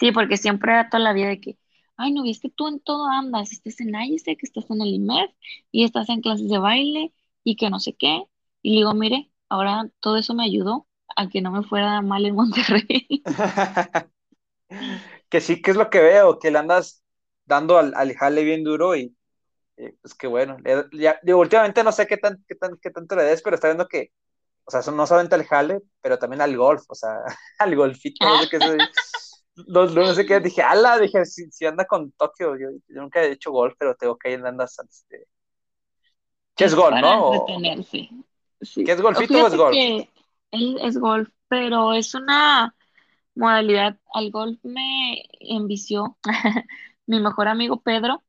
Sí, porque siempre era toda la vida de que, ay, no, que tú en todo andas, estás en IESEC, que estás en el IMED y estás en clases de baile y que no sé qué. Y le digo, mire, ahora todo eso me ayudó a que no me fuera mal en Monterrey. Que sí, que es lo que veo, que le andas dando al, al jale bien duro y eh, pues qué bueno. Ya, digo, últimamente no sé qué tan, qué tan, qué tanto le des, pero está viendo que, o sea, no solamente al jale, pero también al golf, o sea, al golfito, no sé qué no sé qué, dije, ala, dije, si, si anda con Tokio, yo, yo nunca he hecho golf, pero tengo que ir andas, este, ¿qué es golf, no? O- entretenerse. Sí. ¿Qué es golfito o es golf? que es golf, pero es una modalidad. Al golf me envició mi mejor amigo Pedro,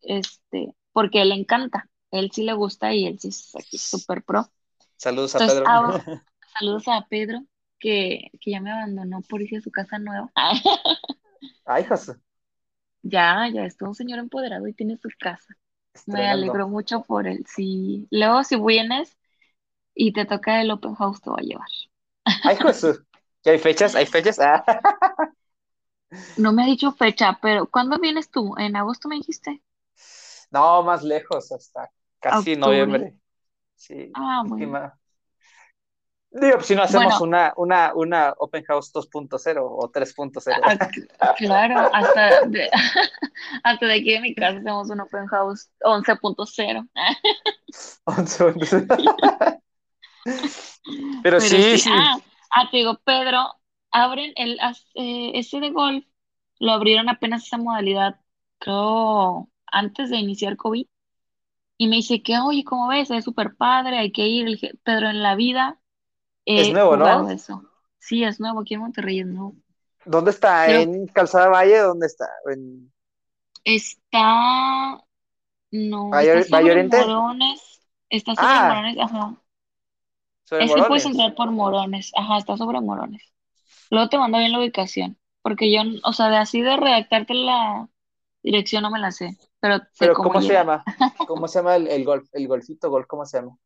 este, porque él le encanta. Él sí le gusta y él sí es aquí súper pro. Saludos a Pedro. ahora- saludos a Pedro, que, que ya me abandonó por irse a su casa nueva. Ay, José, Ya, ya es todo un señor empoderado y tiene su casa. Me alegró mucho por él. Sí. Luego, si vienes y te toca el open house, te voy a llevar. Ay, José, ¿ya hay fechas? ¿Hay fechas? Ah. No me ha dicho fecha, pero ¿cuándo vienes tú? ¿En agosto me dijiste? No, más lejos, hasta casi Octubre. noviembre. Sí, Ah, es que bueno. ma- Digo, si no hacemos Bueno. una, una, una Open House 2.0 o 3.0. Ah, claro, hasta de, hasta de aquí de mi casa hacemos un open house 11.0. Pero Pero sí, sí, sí. ah, ah, te digo, Pedro, abren el eh, ese de golf, lo abrieron apenas esa modalidad, creo, antes de iniciar COVID. Y me dice que, oye, ¿cómo ves? Es súper padre, hay que ir. Pedro, en la vida Es he nuevo, ¿no? eso. Sí, es nuevo, aquí en Monterrey es nuevo. ¿Dónde está? ¿En Calzada Valle? ¿Dónde está? ¿En... Está, no, Valle- está sobre Oriente? Morones, está sobre Ah. Morones, ajá. Sobre puedes entrar por Morones. Ajá, está sobre Morones. Luego te mando bien la ubicación. Porque yo, o sea, de así de redactarte la dirección no me la sé. Pero cómo ¿cómo se llama? ¿Cómo se llama el, el golf? El golfito golf, ¿cómo se llama?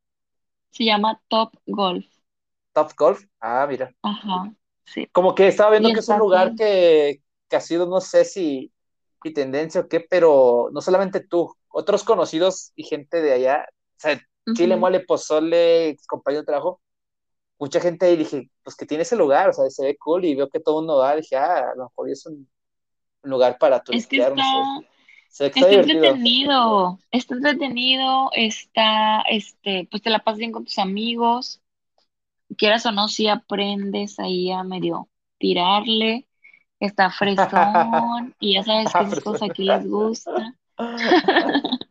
Se llama Top Golf. Top Golf. Ah, mira. Ajá, sí. Como que estaba viendo que es un lugar que, que ha sido, no sé si, si tendencia o qué, pero no solamente tú, otros conocidos y gente de allá, o sea, chile, Ujú. mole, pozole, compañero de trabajo, mucha gente ahí dije, pues que tiene ese lugar, o sea, se ve cool y veo que todo el mundo va, dije, ah, a lo mejor es un lugar para Es que turistear, no sé, está, se está entretenido, está entretenido, está, este, pues te la pasas bien con tus amigos, quieras o no, si aprendes ahí a medio tirarle, está fresón, y ya sabes que esas cosas aquí les gusta.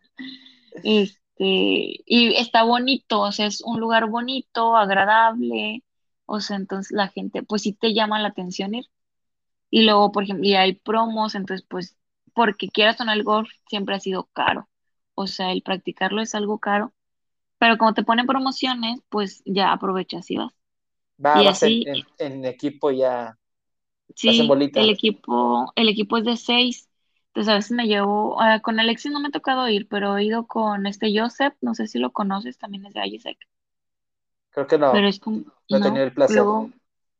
Este, y está bonito, o sea, es un lugar bonito, agradable, o sea, entonces la gente, pues sí te llama la atención ir. Y luego, por ejemplo, y hay promos, entonces, pues, porque quieras o no, el golf siempre ha sido caro. O sea, el practicarlo es algo caro, pero como te ponen promociones, pues ya aprovechas y vas. Va, Y así, en, en equipo ya, sí, el equipo, el equipo es de seis. Entonces a veces me llevo, ah, con Alexis no me ha tocado ir, pero he ido con este Joseph, no sé si lo conoces, también es de Ayesec, Creo que pero no, es como, no he tenido el placer. luego,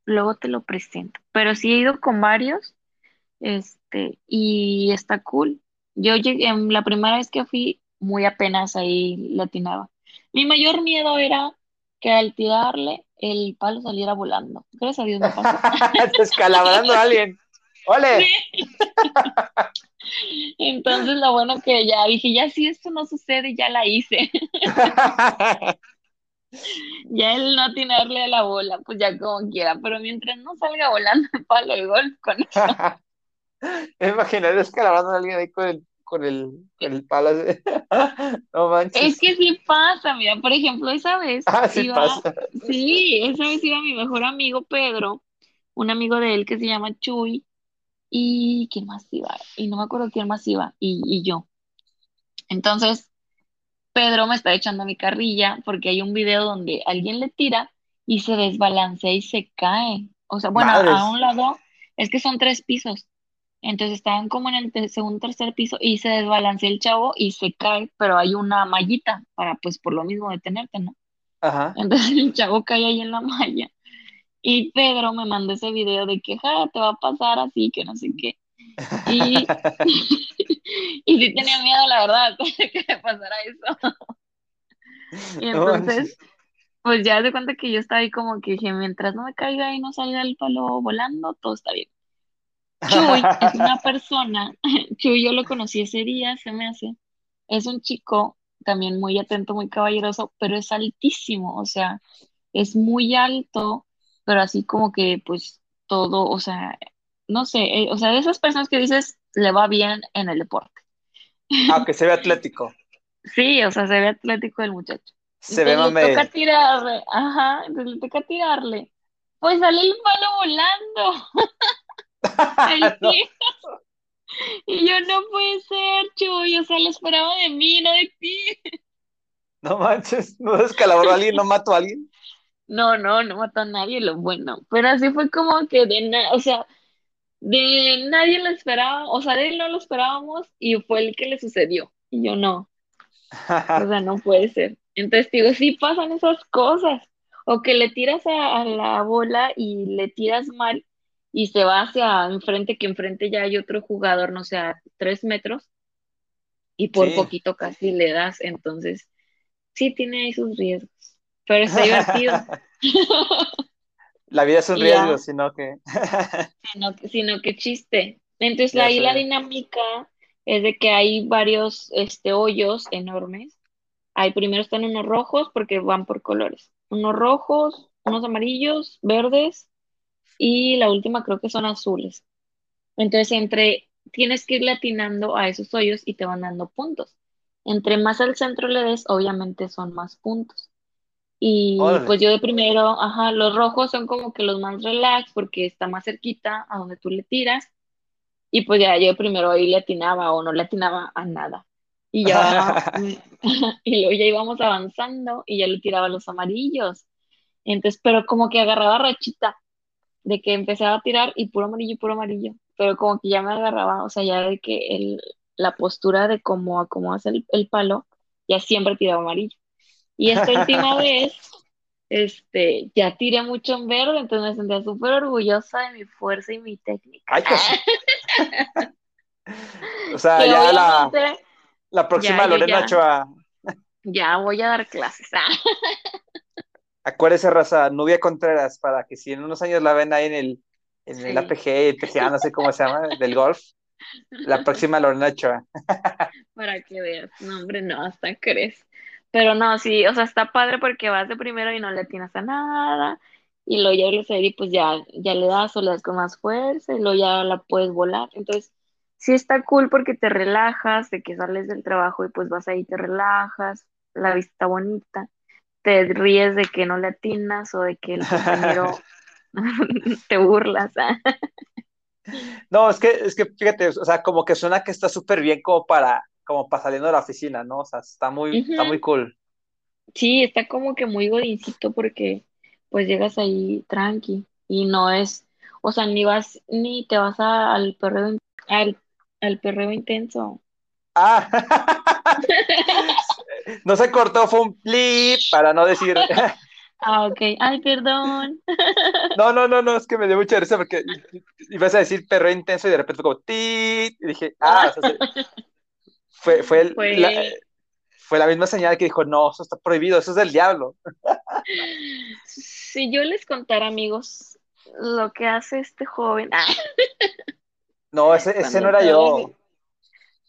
luego te lo presento. Pero sí he ido con varios, este, y está cool. Yo llegué, en la primera vez que fui, muy apenas ahí latinaba. Mi mayor miedo era que al tirarle el palo saliera volando. Gracias a Dios no pasó. Descalabrando a alguien. ¡Ole! Entonces, lo bueno que ya dije, ya si esto no sucede, ya la hice. Ya el no atinarle a la bola, pues ya como quiera, pero mientras no salga volando el palo de golf con eso. Me imaginé descalabrando a alguien ahí con el, con el, con el palo. No manches. Es que sí pasa, mira, por ejemplo, esa vez Ah, sí iba, pasa. sí, esa vez iba mi mejor amigo Pedro, un amigo de él que se llama Chuy, y ¿quién más iba? Y no me acuerdo quién más iba, y, y yo. Entonces, Pedro me está echando mi carrilla porque hay un video donde alguien le tira y se desbalancea y se cae. O sea, bueno, a un lado es que son tres pisos. Entonces estaban como en el te- segundo, tercer piso y se desbalancea el chavo y se cae, pero hay una mallita para, pues, por lo mismo detenerte, ¿no? Ajá. Entonces el chavo cae ahí en la malla y Pedro me mandó ese video de que, ja, te va a pasar así, que no sé qué. Y, y sí tenía miedo, la verdad, que me pasara eso. Y entonces, pues ya de cuenta que yo estaba ahí como que dije, mientras no me caiga y no salga el palo volando, todo está bien. Chuy es una persona, Chuy yo lo conocí ese día, se me hace, es un chico también muy atento, muy caballeroso, pero es altísimo, o sea, es muy alto, pero así como que pues todo, o sea, no sé, eh, o sea, de esas personas que dices, le va bien en el deporte. Aunque se ve atlético. Sí, o sea, se ve atlético el muchacho. Se ve Entonces le toca tirarle, ajá, entonces le toca tirarle. Pues sale el palo volando No. Y yo no puede ser, Chuy, o sea, lo esperaba de mí, no de ti. no manches. No descalabró a alguien, no mató a alguien. No, no, no mató a nadie, lo bueno. Pero así fue como que de nada, o sea, de nadie lo esperaba, o sea, de él no lo esperábamos y fue el que le sucedió. Y yo no, o sea, no puede ser. Entonces digo, sí pasan esas cosas. O que le tiras a, a la bola y le tiras mal y se va hacia enfrente, que enfrente ya hay otro jugador, no sé, a tres metros, y por Sí. poquito casi le das. Entonces, sí tiene ahí sus riesgos, pero está divertido. La vida es un Y ya. riesgo, sino que. sino, que- sino que chiste. Entonces Ya ahí la dinámica es de que hay varios este, hoyos enormes. Hay primero están unos rojos porque van por colores. Unos rojos, unos amarillos, verdes y la última creo que son azules. Entonces entre tienes que ir latinando a esos hoyos y te van dando puntos. Entre más al centro le des, obviamente son más puntos. Y Órale. pues yo de primero, ajá, los rojos son como que los más relax porque está más cerquita a donde tú le tiras. Y pues ya yo de primero ahí le atinaba o no le atinaba a nada. Y ya, mm, y luego ya íbamos avanzando y ya le tiraba los amarillos. Entonces, pero como que agarraba rachita de que empezaba a tirar y puro amarillo y puro amarillo, pero como que ya me agarraba, o sea, ya de que el, la postura de cómo acomodas el, el palo, ya siempre tiraba amarillo. Y esta última vez, este, ya tiré mucho en verde, entonces me sentía súper orgullosa de mi fuerza y mi técnica. Ay, pues. o sea, Que ya la, la próxima Ya, Lorena ya. Ochoa. ya voy a dar clases. Acuérdese, raza, Nubia Contreras, para que si en unos años la ven ahí en el, en el. APG, el PGA, no sé cómo se llama, del golf, la próxima Lorena Ochoa. Para que veas, no, hombre, no, hasta crees. Pero no, sí, o sea, está padre porque vas de primero y no le atinas a nada. Y luego ya el y pues ya, ya le das o le das con más fuerza y luego ya la puedes volar. Entonces, sí está cool porque te relajas, de que sales del trabajo y pues vas ahí, te relajas, la vista bonita, te ríes de que no le atinas o de que el compañero te burlas. ah. No, es que, es que fíjate, o sea, como que suena que está súper bien como para, como para saliendo de la oficina, ¿no? O sea, está muy, está muy cool. Sí, está como que muy godincito porque pues llegas ahí tranqui y no es, o sea, ni vas, ni te vas a- al perreo, al, al perreo intenso. Ah, no se cortó, fue un blip para no decir. Ah, ok. Ay, perdón. No, no, no, no, es que me dio mucha risa porque ibas a decir perro intenso y de repente fue como ti y dije, ah, o sea, se- fue, fue, el- Fue- la, fue la misma señal que dijo, no, eso está prohibido, eso es del diablo. Si yo les contara, amigos, lo que hace este joven, ah, No, ese, ese no era yo.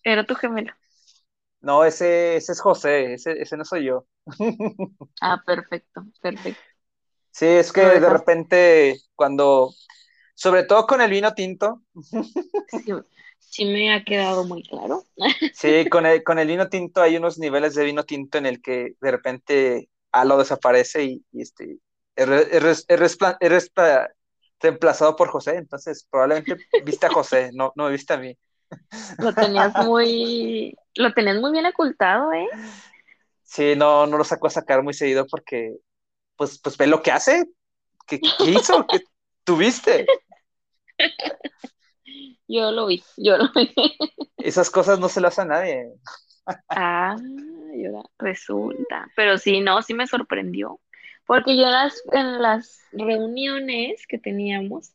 era tu gemelo. No, ese, ese es José, ese, ese no soy yo. Ah, perfecto, perfecto. Sí, es que de repente cuando, sobre todo con el vino tinto, Sí, sí me ha quedado muy claro. sí, con el, con el vino tinto hay unos niveles de vino tinto en el que de repente algo desaparece y, y, este, es, es reemplazado por José, entonces probablemente viste a José, no, no me viste a mí. Lo tenías muy, lo tenías muy bien ocultado, ¿eh? Sí, no, no lo sacó a sacar muy seguido porque, pues, pues ve lo que hace, ¿qué, hizo? ¿Qué tuviste? Yo lo vi, yo lo vi. Esas cosas no se las hace a nadie. Ah, y ahora resulta. Pero sí, no, sí me sorprendió. Porque yo las, en las reuniones que teníamos,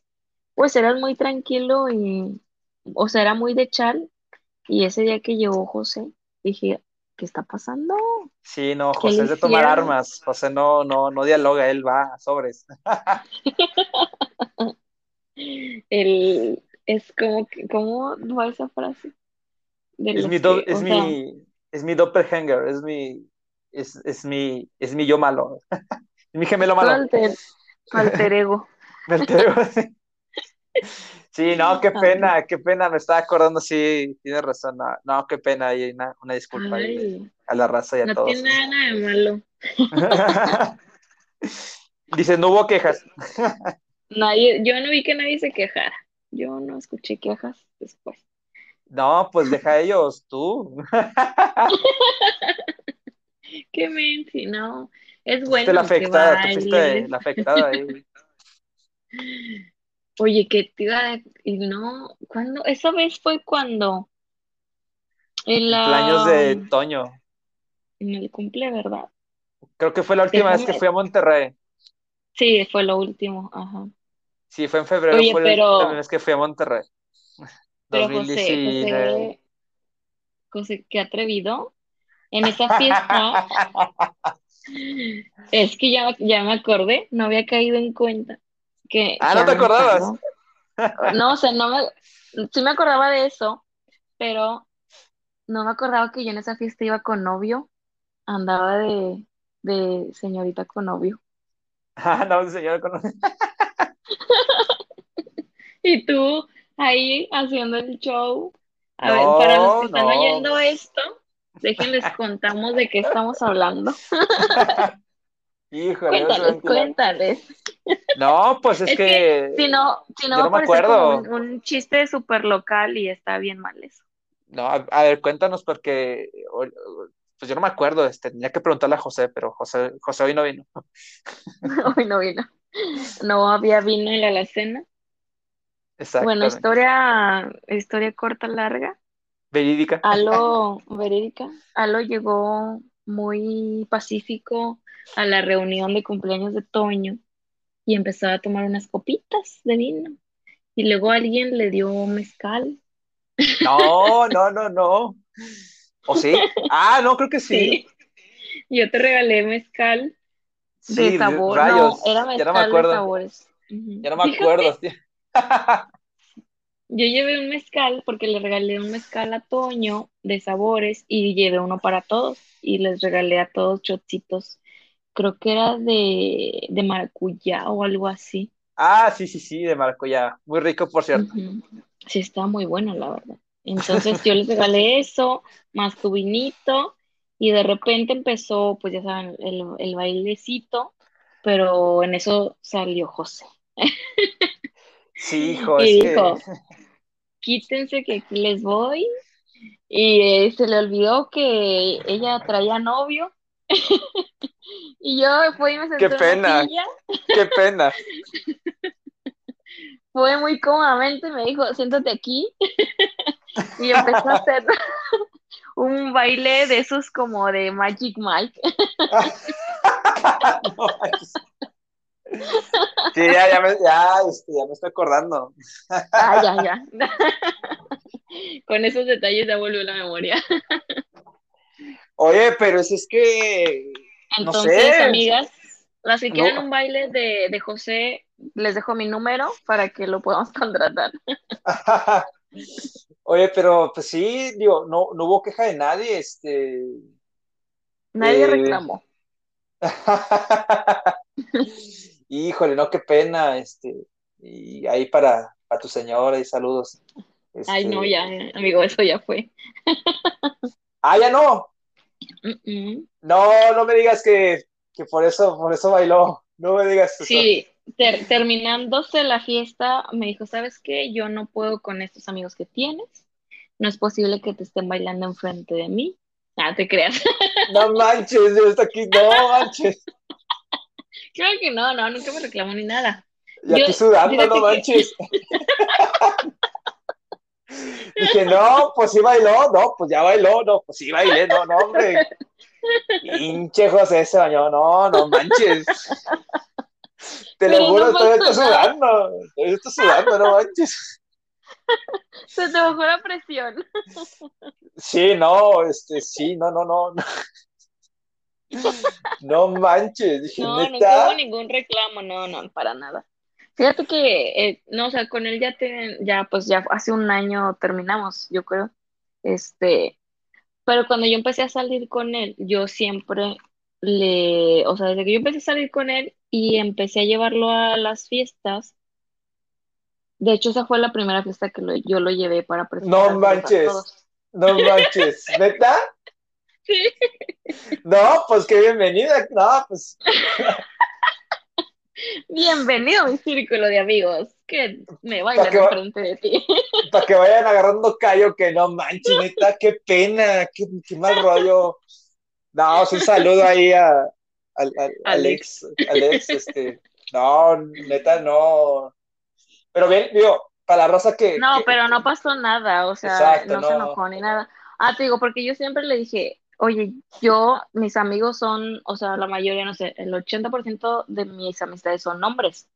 pues eras muy tranquilo y, o sea, era muy de chal. Y ese día que llegó José, dije, ¿qué está pasando? Sí, no, ¿Qué José es de tomar hicieron? armas. José no, no, no dialoga, él va a sobres. El, es como que, ¿cómo va esa frase? De Es mi, do- que, es o sea, mi, es mi doppelganger, es mi, es, es mi, es mi yo malo. Es mi gemelo malo. alter, alter ego. Me entero. Sí, no, qué pena, qué pena, me estaba acordando, sí, tienes razón, no, no, qué pena, y una, una disculpa ahí a la raza y a no todos. tiene nada de malo. Dice, no hubo quejas. Nadie, yo no vi que nadie se quejara. Yo no escuché quejas después. No, pues deja a ellos, tú. Qué menti, no. Es bueno fuiste la afectada, tú fuiste la afectada ahí. Oye, ¿qué te iba a y no? ¿Cuándo? Esa vez fue cuando en Cumpleaños la de Toño. en el cumple, ¿verdad? Creo que fue la última vez que fui a Monterrey. Sí, fue lo último, ajá. Sí, fue en febrero, Oye, fue la pero- última vez que fui a Monterrey. Pero José, 2019. José, José, qué atrevido. En esa fiesta, es que ya, ya me acordé, no había caído en cuenta que, Ah, ¿no te acordabas? No, o sea, no me, sí me acordaba de eso, pero no me acordaba que yo en esa fiesta iba con novio, andaba de, de señorita con novio. Ah, no, señor. con- Y tú ahí haciendo el show. A ver, No, para los que están no. oyendo esto, déjenles contamos de qué estamos hablando. Híjole, Cuéntales, cuéntales. No, pues es, Es que, que Si no, si no yo va no a me parecer como acuerdo. un, un chiste súper local y está bien mal eso. No, a, a ver, cuéntanos porque pues yo no me acuerdo, este, tenía que preguntarle a José, pero José, José hoy no vino. Hoy no vino. No había vino en la alacena. Bueno, historia, historia corta, larga. Verídica. Alo, verídica. Alo llegó muy pacífico a la reunión de cumpleaños de Toño y empezó a tomar unas copitas de vino. Y luego alguien le dio mezcal. No, no, no, no. ¿O sí? Ah, no, creo que sí. Sí. Yo te regalé mezcal de Sí, sabor. rayos. No, era Ya no me mezcal de acuerdo. sabores. Ya no me acuerdo. Yo llevé un mezcal porque le regalé un mezcal a Toño de sabores y llevé uno para todos y les regalé a todos chocitos. Creo que era de, de maracuyá o algo así. Ah, sí, sí, sí, de maracuyá. Muy rico, por cierto. Sí, está muy bueno, la verdad. Entonces yo les regalé eso, más tu vinito, y de repente empezó, pues ya saben, el, el bailecito, pero en eso salió José. Sí, hijo, Y es que. dijo, quítense que aquí les voy. Y eh, se le olvidó que ella traía novio. Y yo fui y me senté Qué en pena, silla, qué pena. fue muy cómodamente, me dijo, siéntate aquí. Y empezó a hacer un baile de esos como de Magic Mike. No manches. Sí, ya, ya me, ya, este, ya me estoy acordando. Ah, ya, ya. Con esos detalles ya volvió la memoria. Oye, pero es, es que, no Entonces, sé. amigas, las que quieran No. un baile de, de José, les dejo mi número para que lo podamos contratar. Oye, pero pues sí, digo, no, no hubo queja de nadie, este. Nadie Eh, reclamó. Híjole, no, qué pena, este. Y ahí para, para tu señora y saludos. Ay, no, Este. ya, amigo, eso ya fue. Ah, ya no. No, no me digas que, que por eso, por eso bailó. No me digas eso. Sí, ter- terminándose la fiesta, me dijo, ¿sabes qué? Yo no puedo con estos amigos que tienes. No es posible que te estén bailando enfrente de mí. Ah, te creas. No manches, yo estoy aquí, no manches. Claro que no, no, nunca me reclamó ni nada. Y aquí sudando, no que- manches. Dije, no, pues sí bailó, no, pues ya bailó, no, pues sí bailé, no, no, hombre. Pinche José se bañó, no, no manches. Te lo Pero juro, no estoy nada. sudando, todavía estoy sudando, no manches. Se te bajó la presión. Sí, no, este, sí, no, no, no. No, no manches, dije, No, hubo ningún reclamo, no, no, para nada. Fíjate que, eh, no, o sea, con él ya tienen, ya, pues ya hace un año terminamos, yo creo. Este, pero cuando yo empecé a salir con él, yo siempre le, o sea, desde que yo empecé a salir con él y empecé a llevarlo a las fiestas, de hecho, esa fue la primera fiesta que lo- yo lo llevé para No presentárselos a manches, no manches, ¿neta? Sí. No, pues qué bienvenida, no, pues Bienvenido a mi círculo de amigos que me bailan que va- enfrente de ti. para que vayan agarrando callo, que no manches, neta, qué pena, qué, qué mal rollo. No, un saludo ahí a, al, al- Alex, Alex, este, no, neta, no. Pero bien, digo, para la raza que, No, que- pero no pasó nada, o sea, Exacto, no se no. enojó ni nada. Ah, te digo, porque yo siempre le dije, oye, yo, mis amigos son, o sea, la mayoría, no sé, el 80% de mis amistades son hombres.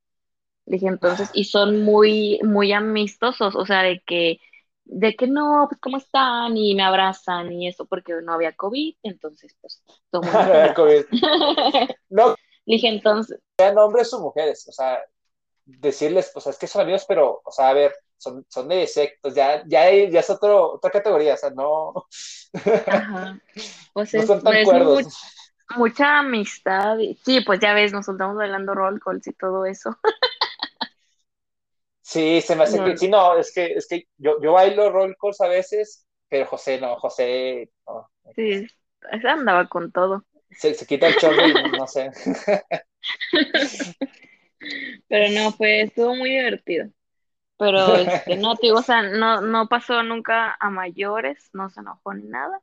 Le dije, entonces, y son muy, muy amistosos, o sea, de que, de que no, pues, ¿cómo están? Y me abrazan y eso, porque no había COVID, entonces, pues, todo mundo se COVID. no, Le dije, entonces, sean hombres o mujeres, o sea, decirles, pues es que son amigos, pero, o sea, a ver, son, son de sectos, ya, ya, ya es otro, otra categoría, o sea, no, ajá, pues no es, son tan es cuerdos. mu- mucha amistad. y- sí, pues ya ves, nos soltamos bailando roll calls y todo eso. Sí, se me hace No. que, sí, no, es que, es que yo, yo bailo roll calls a veces, pero José no, José no. Sí, andaba con todo. Se, se quita el chorro y no sé. Pero no, fue, estuvo muy divertido. Pero este, no, te digo, o sea, no, no pasó nunca a mayores, no se enojó ni nada.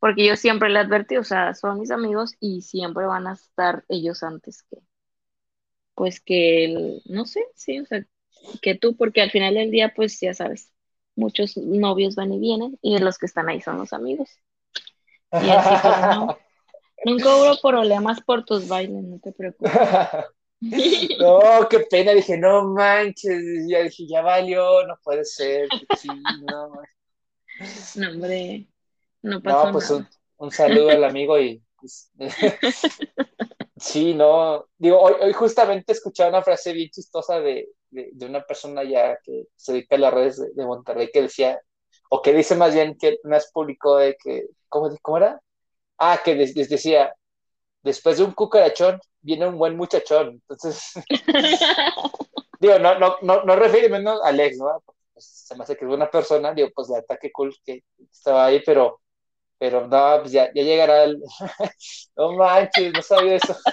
porque yo siempre le advertí, o sea, son mis amigos y siempre van a estar ellos antes que, pues que, el- no sé, sí, o sea, que tú, porque al final del día, pues ya sabes, muchos novios van y vienen y los que están ahí son los amigos. Y así pues no, nunca hubo problemas por tus bailes, no te preocupes. No, qué pena, dije, no manches, ya dije, ya valió, no puede ser, sí, no, No, hombre, no pasó no, pues nada. un, un saludo al amigo y pues, sí, no, digo, hoy, hoy justamente escuché una frase bien chistosa de, de, de una persona ya que se dedica a las redes de, de Monterrey que decía, o que dice más bien que una vez publicó de que, ¿cómo, cómo era? Ah, que les, les decía, después de un cucarachón viene un buen muchachón. Entonces, digo, no, no, no, no refiere menos a Alex, ¿no? Pues, se me hace que es buena persona, digo, pues de ataque cool que estaba ahí, pero, pero no, pues ya, ya llegará el... no manches, no sabía eso.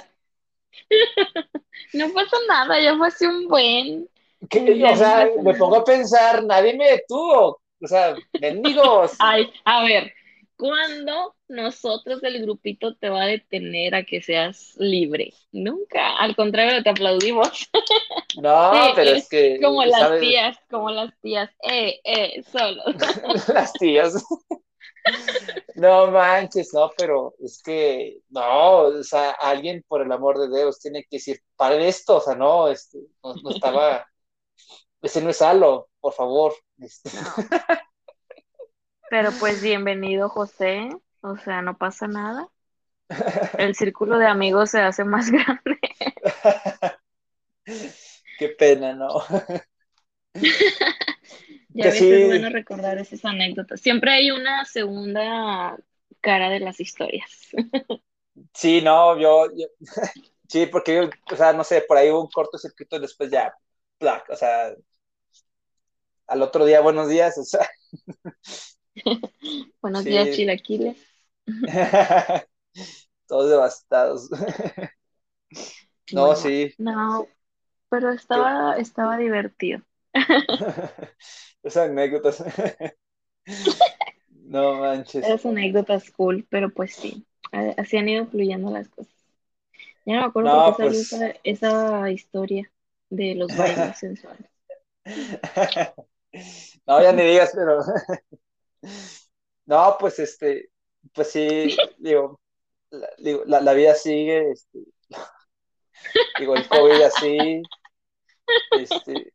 No pasa nada, ya fue así un buen. O sea, me pongo a pensar, nadie me detuvo. O sea, mendigos. Ay, a ver, ¿cuándo nosotros del grupito te va a detener a que seas libre? Nunca, al contrario, te aplaudimos. No, Sí, pero es es que, Como las ¿sabes? tías, como las tías, eh, eh, solo. Las tías. No manches, no, pero es que, no, o sea, alguien, por el amor de Dios, tiene que decir, paren esto, o sea, no, este, no, no estaba, ese no es halo, por favor. Este, No. Pero pues bienvenido, José. O sea, no pasa nada. El círculo de amigos se hace más grande. Qué pena, ¿no? Ya Que ves, sí. es bueno recordar esas anécdotas. Siempre hay una segunda cara de las historias. Sí, no, yo, yo- sí, porque yo, o sea, no sé, por ahí hubo un cortocircuito y después ya, plac, o sea, al otro día, buenos días, o sea, Buenos Sí. días, chilaquiles. todos devastados. No, sí, No, pero estaba, estaba divertido. esas anécdotas. No manches. Esas anécdotas cool, pero pues sí, así han ido fluyendo las cosas. Ya no me acuerdo No, por qué salió pues. esa, esa historia de los bailes sensuales. No, ya ni digas, pero. No, pues este, pues sí, digo, la, digo, la, la vida sigue, este, digo, el COVID así, este,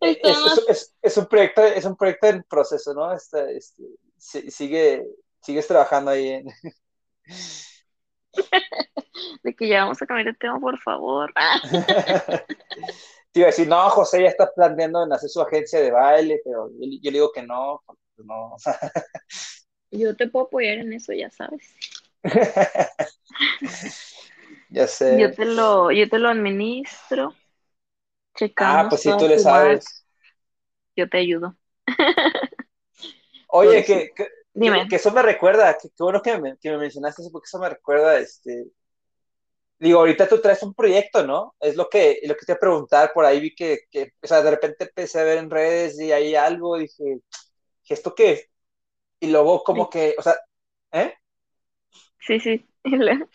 es, es, es, es un proyecto, es un proyecto en proceso, ¿no? Este, este, si- sigue, sigues trabajando ahí en. de que ya vamos a cambiar de tema, por favor. Te iba a decir, no, José ya está planeando en hacer su agencia de baile, pero yo, yo le digo que no, porque no, o sea, yo te puedo apoyar en eso, ya sabes. ya Yo sé. te lo, yo te lo administro. Ah, Checamos pues sí, toda tú le marca, sabes. yo te ayudo. Oye, sí, que, que, que, dime. que eso me recuerda, que, que bueno que me, que me mencionaste eso, porque eso me recuerda, este, digo, ahorita tú traes un proyecto, ¿no? Es lo que, lo que te iba a preguntar, por ahí vi que, que, o sea, de repente empecé a ver en redes y hay algo, dije, ¿qué ¿esto qué es? Y luego como que, o sea, ¿eh? Sí, sí.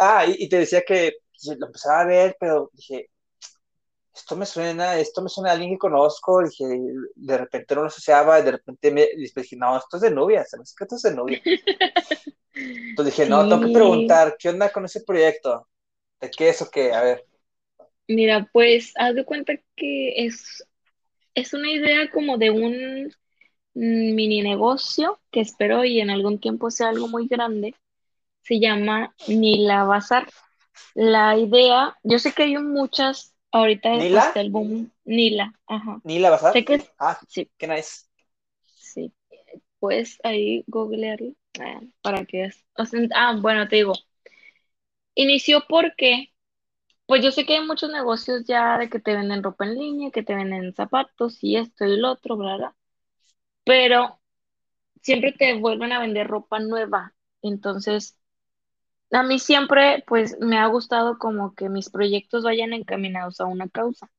Ah, y, y te decía que pues, lo empezaba a ver, pero dije, esto me suena, esto me suena a alguien que conozco, dije, de repente no lo asociaba, y de repente me dije, no, esto es de Nubia, ¿sabes que esto es de Nubia? Entonces dije, no, tengo que preguntar, ¿qué onda con ese proyecto? ¿De qué es o qué? A ver. mira, pues haz de cuenta que es, es una idea como de un mini negocio que espero y en algún tiempo sea algo muy grande. Se llama Nila Bazar. La idea, yo sé que hay muchas, ahorita ¿Nila? está el boom Nila, ajá. ¿Nila Bazar? Sé que es- Ah, sí, qué nice. sí. Puedes ahí googlearlo ah, para que. O sea, ah, bueno, te digo, inició porque, pues yo sé que hay muchos negocios ya de que te venden ropa en línea, que te venden zapatos y esto y lo otro, bla, bla, pero siempre te vuelven a vender ropa nueva. Entonces, a mí siempre, pues me ha gustado como que mis proyectos vayan encaminados a una causa.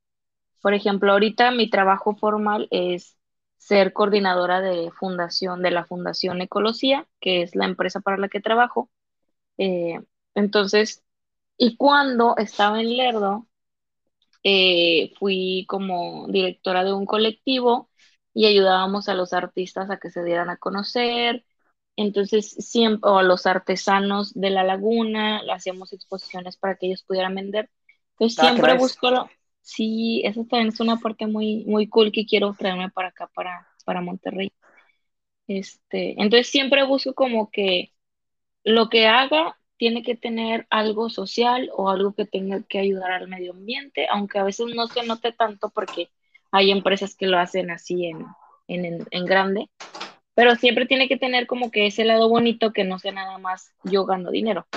Por ejemplo, ahorita mi trabajo formal es ser coordinadora de fundación, de la Fundación Ecología, que es la empresa para la que trabajo. Eh, entonces, y cuando estaba en Lerdo, eh, fui como directora de un colectivo y ayudábamos a los artistas a que se dieran a conocer. Entonces, siempre, o a los artesanos de la laguna, hacíamos exposiciones para que ellos pudieran vender. Entonces, Ah, siempre busco, lo- sí, eso también es una parte muy, muy cool que quiero traerme para acá, para, para Monterrey. Este, entonces, siempre busco como que lo que haga tiene que tener algo social o algo que tenga que ayudar al medio ambiente, aunque a veces no se note tanto porque hay empresas que lo hacen así en, en, en- grande, pero siempre tiene que tener como que ese lado bonito que no sea nada más yo gano dinero.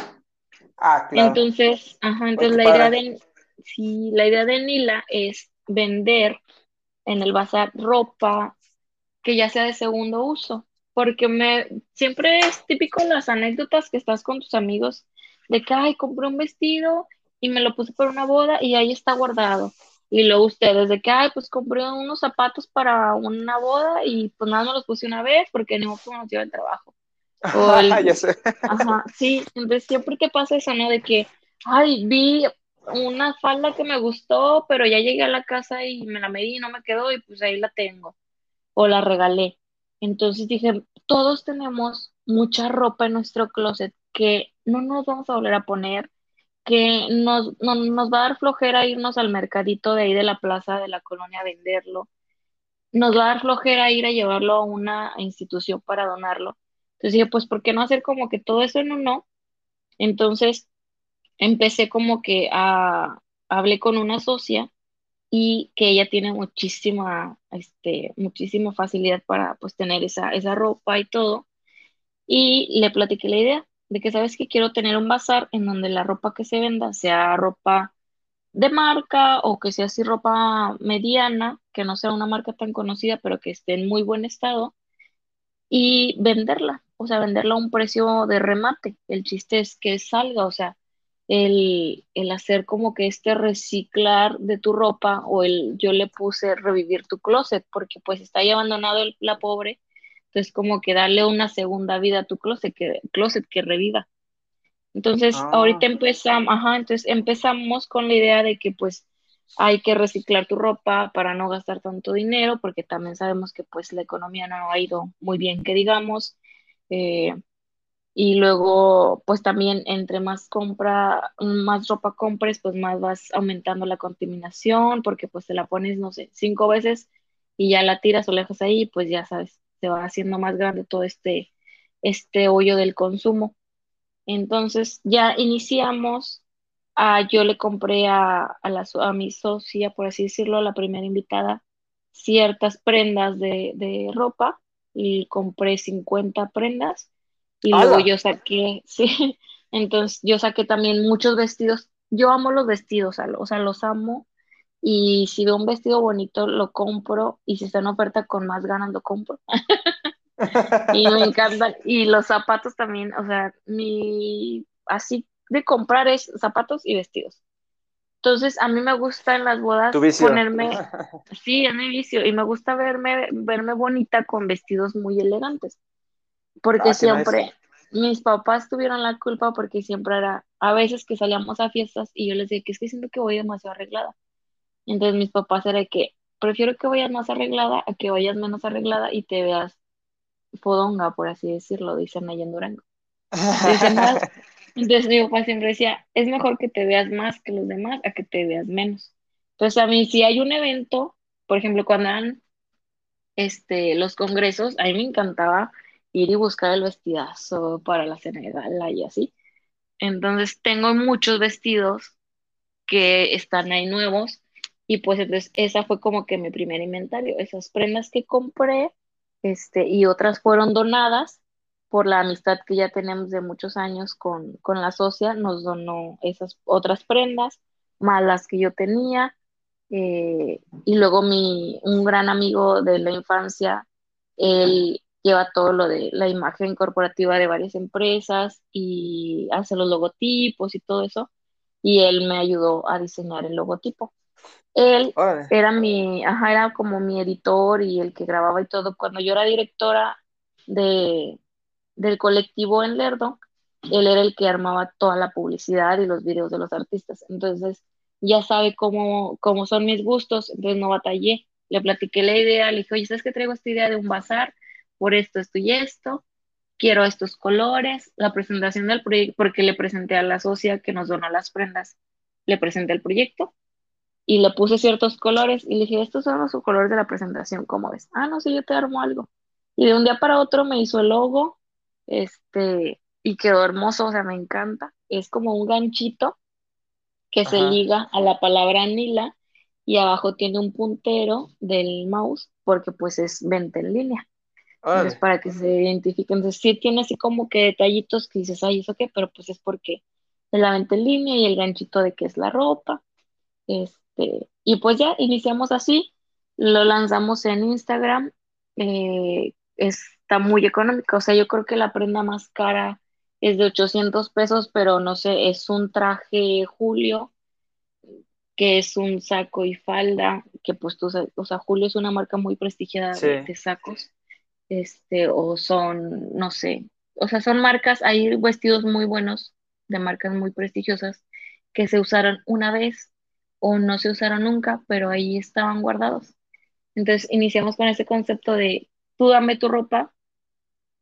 Ah, claro. Entonces, ajá, entonces qué la idea de, sí, la idea de Nila es vender en el bazar ropa que ya sea de segundo uso, porque me siempre es típico las anécdotas que estás con tus amigos de que, ay, compré un vestido y me lo puse para una boda y ahí está guardado. Y luego ustedes de que, ay, pues compré unos zapatos para una boda y pues nada, me los puse una vez porque que me lleva al trabajo. O el- ya sé. Ajá, sí, entonces siempre te pasa eso, ¿no? De que, ay, vi una falda que me gustó, pero ya llegué a la casa y me la medí y no me quedó y pues ahí la tengo, o la regalé. Entonces dije, todos tenemos mucha ropa en nuestro closet que no nos vamos a volver a poner, que nos, no- nos va a dar flojera irnos al mercadito de ahí de la plaza de la colonia a venderlo, nos va a dar flojera ir a llevarlo a una institución para donarlo. Entonces dije, pues, ¿por qué no hacer como que todo eso en uno? Entonces empecé como que a, hablé con una socia y que ella tiene muchísima, este, muchísima facilidad para pues tener esa, esa ropa y todo. Y le platiqué la idea de que, ¿sabes que Quiero tener un bazar en donde la ropa que se venda sea ropa de marca o que sea así ropa mediana, que no sea una marca tan conocida, pero que esté en muy buen estado y venderla, o sea, venderla a un precio de remate. El chiste es que salga, o sea, el, el hacer como que este reciclar de tu ropa o el yo le puse revivir tu closet, porque pues está ahí abandonado la pobre, entonces como que darle una segunda vida a tu closet, que, closet que reviva. Entonces, Ah. ahorita empezamos, ajá, entonces empezamos con la idea de que pues hay que reciclar tu ropa para no gastar tanto dinero, porque también sabemos que pues la economía no ha ido muy bien, que digamos. eh, y luego, pues también entre más compra, más ropa compres, pues más vas aumentando la contaminación, porque pues te la pones, no sé, cinco veces y ya la tiras o la dejas ahí, pues ya sabes, se va haciendo más grande todo este, este hoyo del consumo. Entonces ya iniciamos, a, yo le compré a, a, la, a mi socia, por así decirlo, la primera invitada, ciertas prendas de, de ropa y compré 50 prendas y luego yo saqué, sí, entonces yo saqué también muchos vestidos. Yo amo los vestidos, o sea, los amo y si veo un vestido bonito lo compro y si está en oferta con más ganas lo compro. Y me encantan. Y los zapatos también, o sea, mi así de comprar es zapatos y vestidos. Entonces, a mí me gusta en las bodas ponerme, sí, es mi vicio, y me gusta verme, verme bonita con vestidos muy elegantes, porque Ah, siempre mis papás tuvieron la culpa porque siempre era, a veces que salíamos a fiestas y yo les decía que es que siento que voy demasiado arreglada. Entonces mis papás era de que prefiero que vayas más arreglada a que vayas menos arreglada y te veas fodonga, por así decirlo, dicen allá en Durango. Dicen más. Entonces mi papá siempre decía, es mejor que te veas más que los demás a que te veas menos. Entonces a mí si hay un evento, por ejemplo, cuando eran este, los congresos, a mí me encantaba ir y buscar el vestidazo para la cena de gala y así. Entonces tengo muchos vestidos que están ahí nuevos y pues entonces esa fue como que mi primer inventario, esas prendas que compré, este, y otras fueron donadas por la amistad que ya tenemos de muchos años con, con la socia, nos donó esas otras prendas, más las que yo tenía, eh, y luego mi, un gran amigo de la infancia, él lleva todo lo de la imagen corporativa de varias empresas y hace los logotipos y todo eso, y él me ayudó a diseñar el logotipo. Él Órale. era mi, ajá, era como mi editor y el que grababa y todo. Cuando yo era directora de, del colectivo en Lerdo, él era el que armaba toda la publicidad y los videos de los artistas. Entonces, ya sabe cómo, cómo son mis gustos, entonces no batallé. Le platiqué la idea, le dije, oye, ¿sabes que traigo esta idea de un bazar? Por esto, esto y esto. Quiero estos colores. La presentación del proyecto, porque le presenté a la socia que nos donó las prendas, le presenté el proyecto y le puse ciertos colores y le dije, estos son los colores de la presentación, ¿cómo ves? Ah, no sé, yo te armo algo. Y de un día para otro me hizo el logo, este, y quedó hermoso, o sea, me encanta. Es como un ganchito que se liga a la palabra Nila y abajo tiene un puntero del mouse porque pues es venta en línea. Entonces, Órale. para que se identifiquen. Entonces, sí tiene así como que detallitos que dices, ay, ¿eso qué? Pero pues es porque es la venta en línea y el ganchito de que es la ropa. Este, y pues ya iniciamos así, lo lanzamos en Instagram, eh, está muy económico, o sea, yo creo que la prenda más cara es de 800 pesos, pero no sé, es un traje Julio, que es un saco y falda, que pues tú o sea, Julio es una marca muy prestigiada de, de sacos, este, o son, no sé, o sea, son marcas, hay vestidos muy buenos de marcas muy prestigiosas que se usaron una vez o no se usaron nunca, pero ahí estaban guardados. Entonces iniciamos con ese concepto de tú dame tu ropa,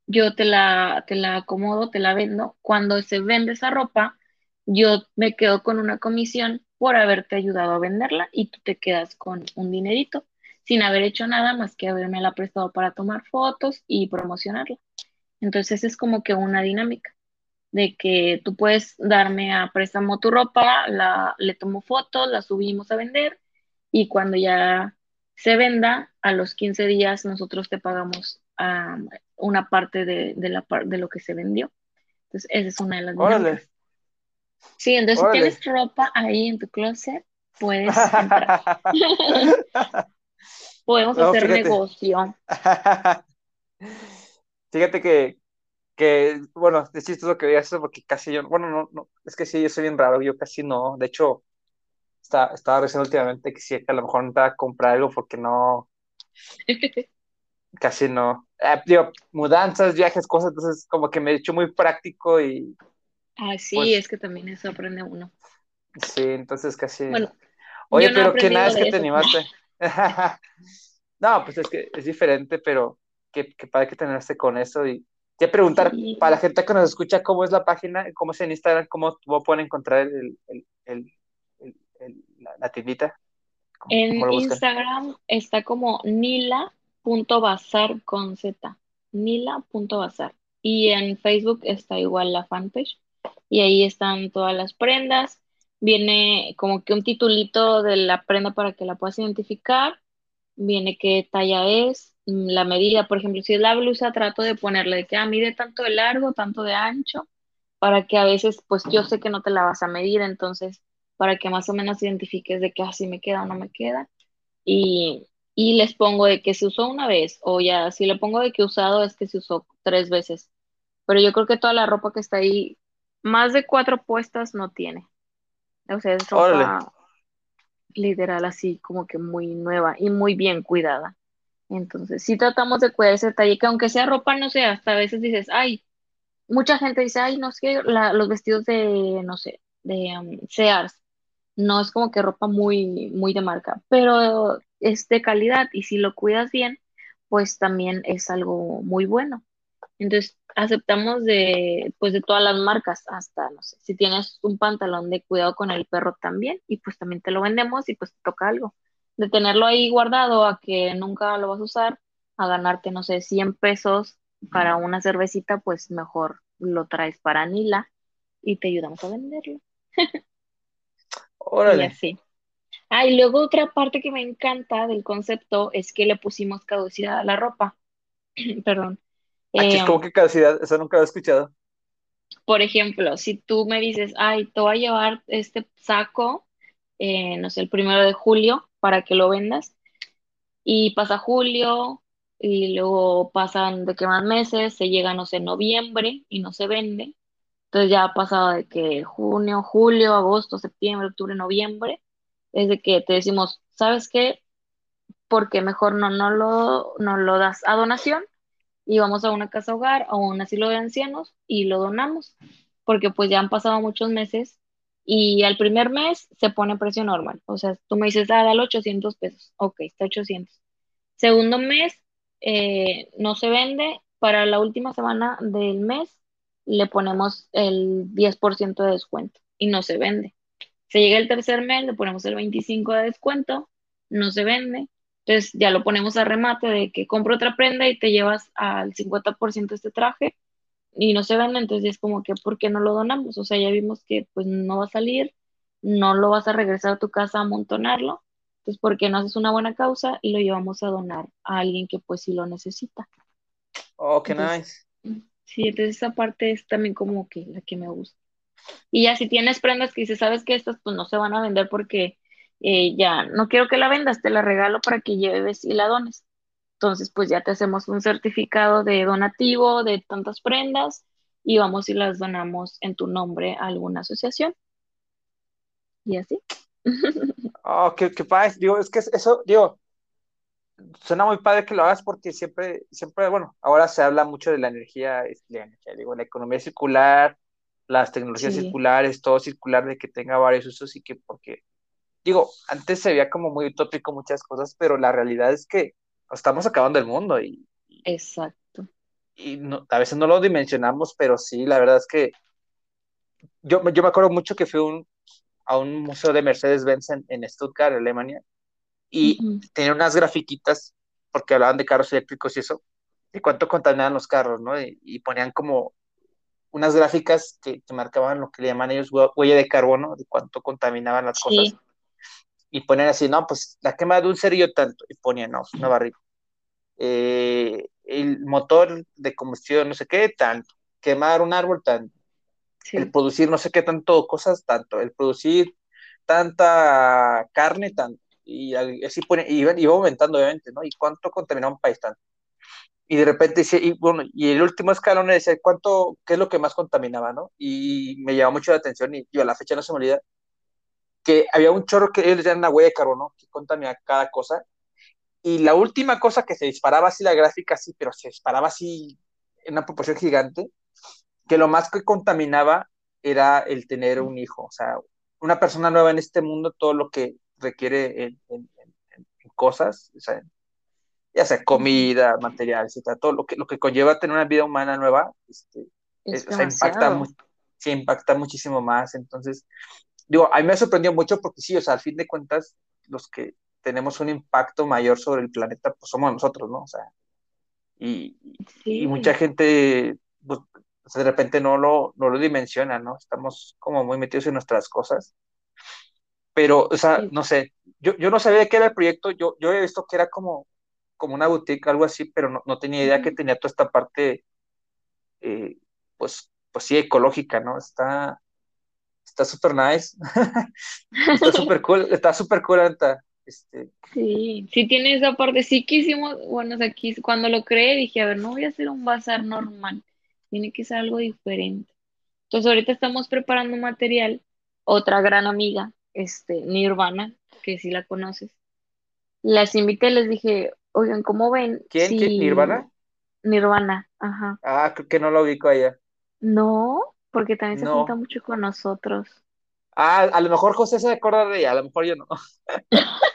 yo te la, te la acomodo, te la vendo. Cuando se vende esa ropa, yo me quedo con una comisión por haberte ayudado a venderla y tú te quedas con un dinerito sin haber hecho nada más que haberme la prestado para tomar fotos y promocionarla. Entonces es como que una dinámica de que tú puedes darme a préstamo tu ropa, la, le tomo fotos, la subimos a vender y cuando ya se venda, a los 15 días nosotros te pagamos um, una parte de, de, la, de lo que se vendió. Entonces, esa es una de las Órale. Sí, entonces Órale. si tienes ropa ahí en tu closet, puedes entrar. Podemos No, hacer fíjate. negocio. Fíjate que, que, bueno, es chistoso que digas eso porque casi yo, bueno, no, no, es que sí, yo soy bien raro, yo casi no, de hecho, está, estaba recién últimamente que sí, que a lo mejor necesitaba comprar algo porque no, casi no, eh, digo, mudanzas, viajes, cosas, entonces como que me he hecho muy práctico y Ah, sí, Pues- es que también eso aprende uno. sí, entonces casi, Bueno, oye, no pero que nada es que te animaste. No, pues es que es diferente, pero qué, qué padre que tenerse con eso y te preguntar Sí. para la gente que nos escucha cómo es la página, cómo es en Instagram, cómo, cómo pueden encontrar el, el, el, el- el- la, la tiendita, En. Instagram está como nila.bazar con Z, nila.bazar. Y en Facebook está igual la fanpage. Y ahí están todas las prendas. Viene como que un titulito de la prenda para que la puedas identificar. Viene qué talla es, mm, la medida. Por ejemplo, si es la blusa, trato de ponerle de que ah, mide tanto de largo, tanto de ancho, para que a veces, pues yo sé que no te la vas a medir, entonces, para que más o menos identifiques de que así me queda o no me queda y, y les pongo de que se usó una vez o ya, si le pongo de que usado es que se usó tres veces. Pero yo creo que toda la ropa que está ahí, más de cuatro puestas no tiene. O sea, es ropa literal así como que muy nueva y muy bien cuidada. Entonces, sí tratamos de cuidar ese detalle, que aunque sea ropa, no sé, hasta a veces dices, ay, mucha gente dice, ay, no sé, la- los vestidos de, no sé, de um, Sears, no es como que ropa muy, muy de marca, pero es de calidad y si lo cuidas bien, pues también es algo muy bueno. Entonces, aceptamos de, pues de todas las marcas, hasta, no sé, si tienes un pantalón de cuidado con el perro también, y pues también te lo vendemos y pues te toca algo. De tenerlo ahí guardado a que nunca lo vas a usar, a ganarte, no sé, 100 pesos para una cervecita, pues mejor lo traes para Nila y te ayudamos a venderlo. Y así. Ah, y luego otra parte que me encanta del concepto es que le pusimos caducidad a la ropa. Perdón. Aquí es Eh, como que caducidad, eso nunca lo he escuchado. por ejemplo, si tú me dices, ay, te voy a llevar este saco, eh, no sé, el primero de julio para que lo vendas, y pasa julio, y luego pasan de que más meses, se llega, no sé, noviembre y no se vende. Entonces ya ha pasado de que junio, julio, agosto, septiembre, octubre, noviembre, es de que te decimos, ¿sabes qué? Porque mejor no, no lo, no lo das a donación y vamos a una casa hogar o un asilo de ancianos y lo donamos, porque pues ya han pasado muchos meses y al primer mes se pone precio normal. O sea, tú me dices, ah, dale 800 pesos. Ok, está 800. Segundo mes, eh, no se vende. Para la última semana del mes, le ponemos el 10% de descuento y no se vende. Se llega el tercer mes, le ponemos el 25% de descuento, no se vende. Entonces ya lo ponemos a remate de que compro otra prenda y te llevas al 50% este traje y no se vende, entonces es como que, ¿por qué no lo donamos? O sea, ya vimos que pues no va a salir, no lo vas a regresar a tu casa a amontonarlo, entonces, ¿por qué no haces una buena causa y lo llevamos a donar a alguien que pues sí lo necesita? Oh, qué nice. Sí, entonces esa parte es también como que la que me gusta. Y ya si tienes prendas que dices, sabes que estas pues no se van a vender porque eh, ya no quiero que la vendas, te la regalo para que lleves y la dones. Entonces, pues ya te hacemos un certificado de donativo de tantas prendas y vamos y las donamos en tu nombre a alguna asociación. Y así. Oh, qué, qué padre. Digo, es que eso, digo, suena muy padre que lo hagas porque siempre, siempre, bueno, ahora se habla mucho de la energía, la digo, la economía circular, las tecnologías circulares, todo circular, de que tenga varios usos y que porque, digo, antes se veía como muy utópico muchas cosas, pero la realidad es que estamos acabando el mundo y, Exacto. y no, a veces no lo dimensionamos, pero sí, la verdad es que yo, yo me acuerdo mucho que fui un, a un museo de Mercedes-Benz en, en, Stuttgart, Alemania, y uh tenía unas grafiquitas, porque hablaban de carros eléctricos y eso, de cuánto contaminaban los carros, ¿no? Y, y ponían como unas gráficas que, que, marcaban lo que le llaman ellos huella de carbono, de cuánto contaminaban las sí. cosas y ponen así, no, pues la quema de un cerillo tanto, y ponían, no, una barriga. Eh, el motor de combustión, no sé qué, tanto. Quemar un árbol, tanto. Sí. El producir no sé qué tanto, cosas, tanto. El producir tanta carne, tanto. Y así pone, y iba, iba aumentando, obviamente, ¿no? Y cuánto contaminaba un país, tanto. Y de repente dice, y bueno, y el último escalón decía, ¿cuánto, qué es lo que más contaminaba, no? Y me llamó mucho la atención, y yo a la fecha no se me olvida, que había un chorro que ellos le llaman una huella de carbono que contamina cada cosa. Y la última cosa que se disparaba así la gráfica, sí, pero se disparaba así en una proporción gigante, que lo más que contaminaba era el tener un hijo. O sea, una persona nueva en este mundo, todo lo que requiere en, en, en, cosas, o sea, ya sea comida, material, etcétera, todo lo que, lo que conlleva tener una vida humana nueva, este, es, o sea, impacta, sí, impacta muchísimo más. Entonces, digo, a mí me sorprendió mucho porque sí, o sea, al fin de cuentas, los que tenemos un impacto mayor sobre el planeta, pues somos nosotros, ¿no? O sea, y, sí. y mucha gente, pues, de repente no lo, no lo dimensiona, ¿no? Estamos como muy metidos en nuestras cosas. Pero, o sea, sí. no sé, yo, yo no sabía qué era el proyecto, yo, yo he visto que era como, como una boutique, algo así, pero no, no tenía idea que tenía toda esta parte, eh, pues, pues sí, ecológica, ¿no? Está, está súper nice, está súper cool, está súper cool, Anta. Este... Sí, sí tiene esa parte, sí quisimos, bueno, aquí cuando lo creé dije, a ver, no voy a hacer un bazar normal, tiene que ser algo diferente. Entonces ahorita estamos preparando material, otra gran amiga, este, Nirvana, que sí la conoces, las invité, les dije, oigan, ¿cómo ven? ¿Quién? Si... ¿Quién? ¿Nirvana? Nirvana, ajá. Ah, creo que no lo ubico allá. No, porque también se no. junta mucho con nosotros. Ah, a lo mejor José se acuerda de ella, a lo mejor yo no.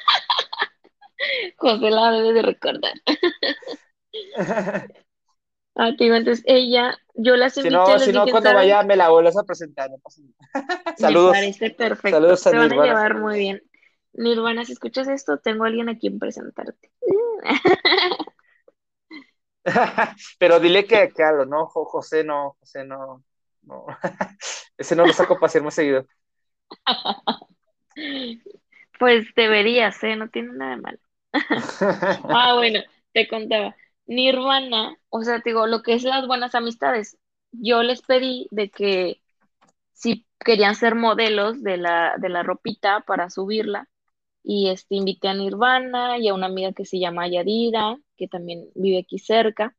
José la debe de recordar. ah, te entonces ella, yo las invité. Si no, si no cuando vaya me la vuelves a presentar. No pasa nada. Saludos. Me parece perfecto. Saludos a Se van a llevar muy bien. Nirvana, si escuchas esto, tengo a alguien a quien presentarte. Pero dile que, que algo, ¿no? José no, José no, no. Ese no lo saco para hacer más seguido. Pues deberías, ¿eh? No tiene nada de malo. ah, bueno, te contaba. Nirvana, o sea, te digo, lo que es las buenas amistades, yo les pedí de que si querían ser modelos de la, de la ropita para subirla, y este, invité a Nirvana y a una amiga que se llama Yadira, que también vive aquí cerca,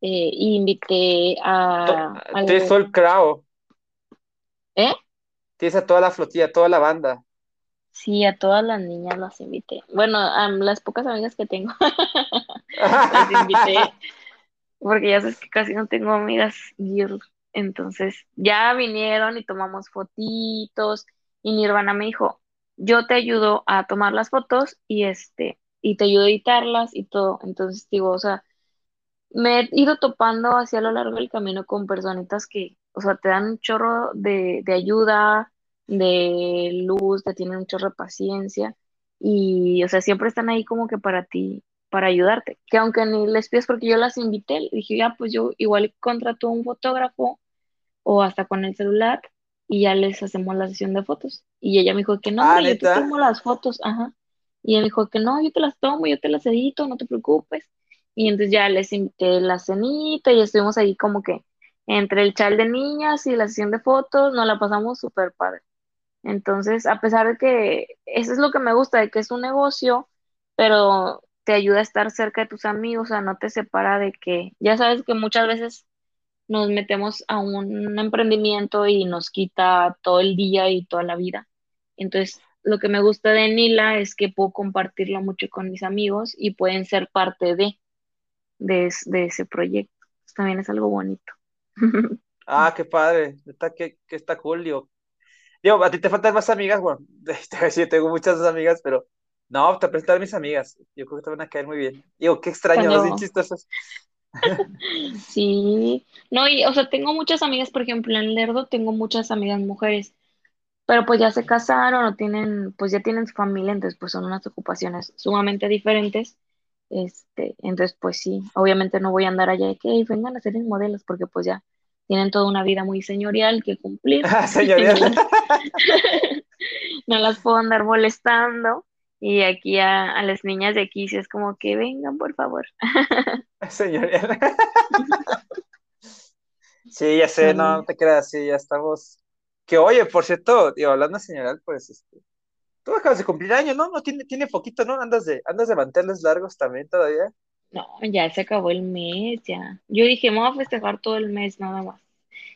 eh, y invité a... Tienes todo el crowd. ¿Eh? Tienes a toda la flotilla, toda la banda. Sí, a todas las niñas las invité. Bueno, a las pocas amigas que tengo las invité, porque ya sabes que casi no tengo amigas girl. Entonces, ya vinieron y tomamos fotitos y mi hermana me dijo, yo te ayudo a tomar las fotos y este, y te ayudo a editarlas y todo. Entonces, digo, o sea, me he ido topando hacia lo largo del camino con personitas que, o sea, te dan un chorro de, de ayuda, de luz, te tienen un chorro de paciencia y, o sea, siempre están ahí como que para ti, para ayudarte. Que aunque ni les pides porque yo las invité, dije, ya, pues yo igual contrato un fotógrafo o hasta con el celular y ya les hacemos la sesión de fotos. Y ella me dijo que no, Ah, yo te tomo las fotos, ajá. Y ella me dijo que no, yo te las tomo, yo te las edito, no te preocupes. Y entonces ya les invité la cenita y estuvimos ahí como que entre el chal de niñas y la sesión de fotos, nos la pasamos súper padre. Entonces, a pesar de que eso es lo que me gusta, de que es un negocio, pero te ayuda a estar cerca de tus amigos, o sea, no te separa de que, ya sabes que muchas veces nos metemos a un emprendimiento y nos quita todo el día y toda la vida. Entonces, lo que me gusta de Nila es que puedo compartirlo mucho con mis amigos y pueden ser parte de, de, es- de ese proyecto. Pues también es algo bonito. Ah, qué padre. Está, que, que está cool, digo. Digo, a ti te faltan más amigas, bueno, decir, tengo muchas amigas, pero no, te presentar a mis amigas. Yo creo que te van a caer muy bien. Digo, qué extraño, así Cuando, chistosas. sí, no, y, o sea, tengo muchas amigas, por ejemplo, en Lerdo tengo muchas amigas mujeres, pero pues ya se casaron o tienen, pues ya tienen su familia, entonces pues son unas ocupaciones sumamente diferentes. Este, entonces pues sí, obviamente no voy a andar allá de que "Ey, vengan a ser mis modelos, porque pues ya tienen toda una vida muy señorial que cumplir. Señoría. No las, puedo andar molestando. Y aquí a, a las niñas de aquí sí es como que vengan, por favor. Señoría. Sí, ya sé, no, no te creas, sí, ya estamos. Que oye, por cierto, digo, hablando señoral, pues, este, tú acabas de cumplir año, ¿no? No tiene, tiene poquito, ¿no? Andas de, andas de manteles largos también todavía. no, ya se acabó el mes, ya. Yo dije, me voy a festejar todo el mes nada más.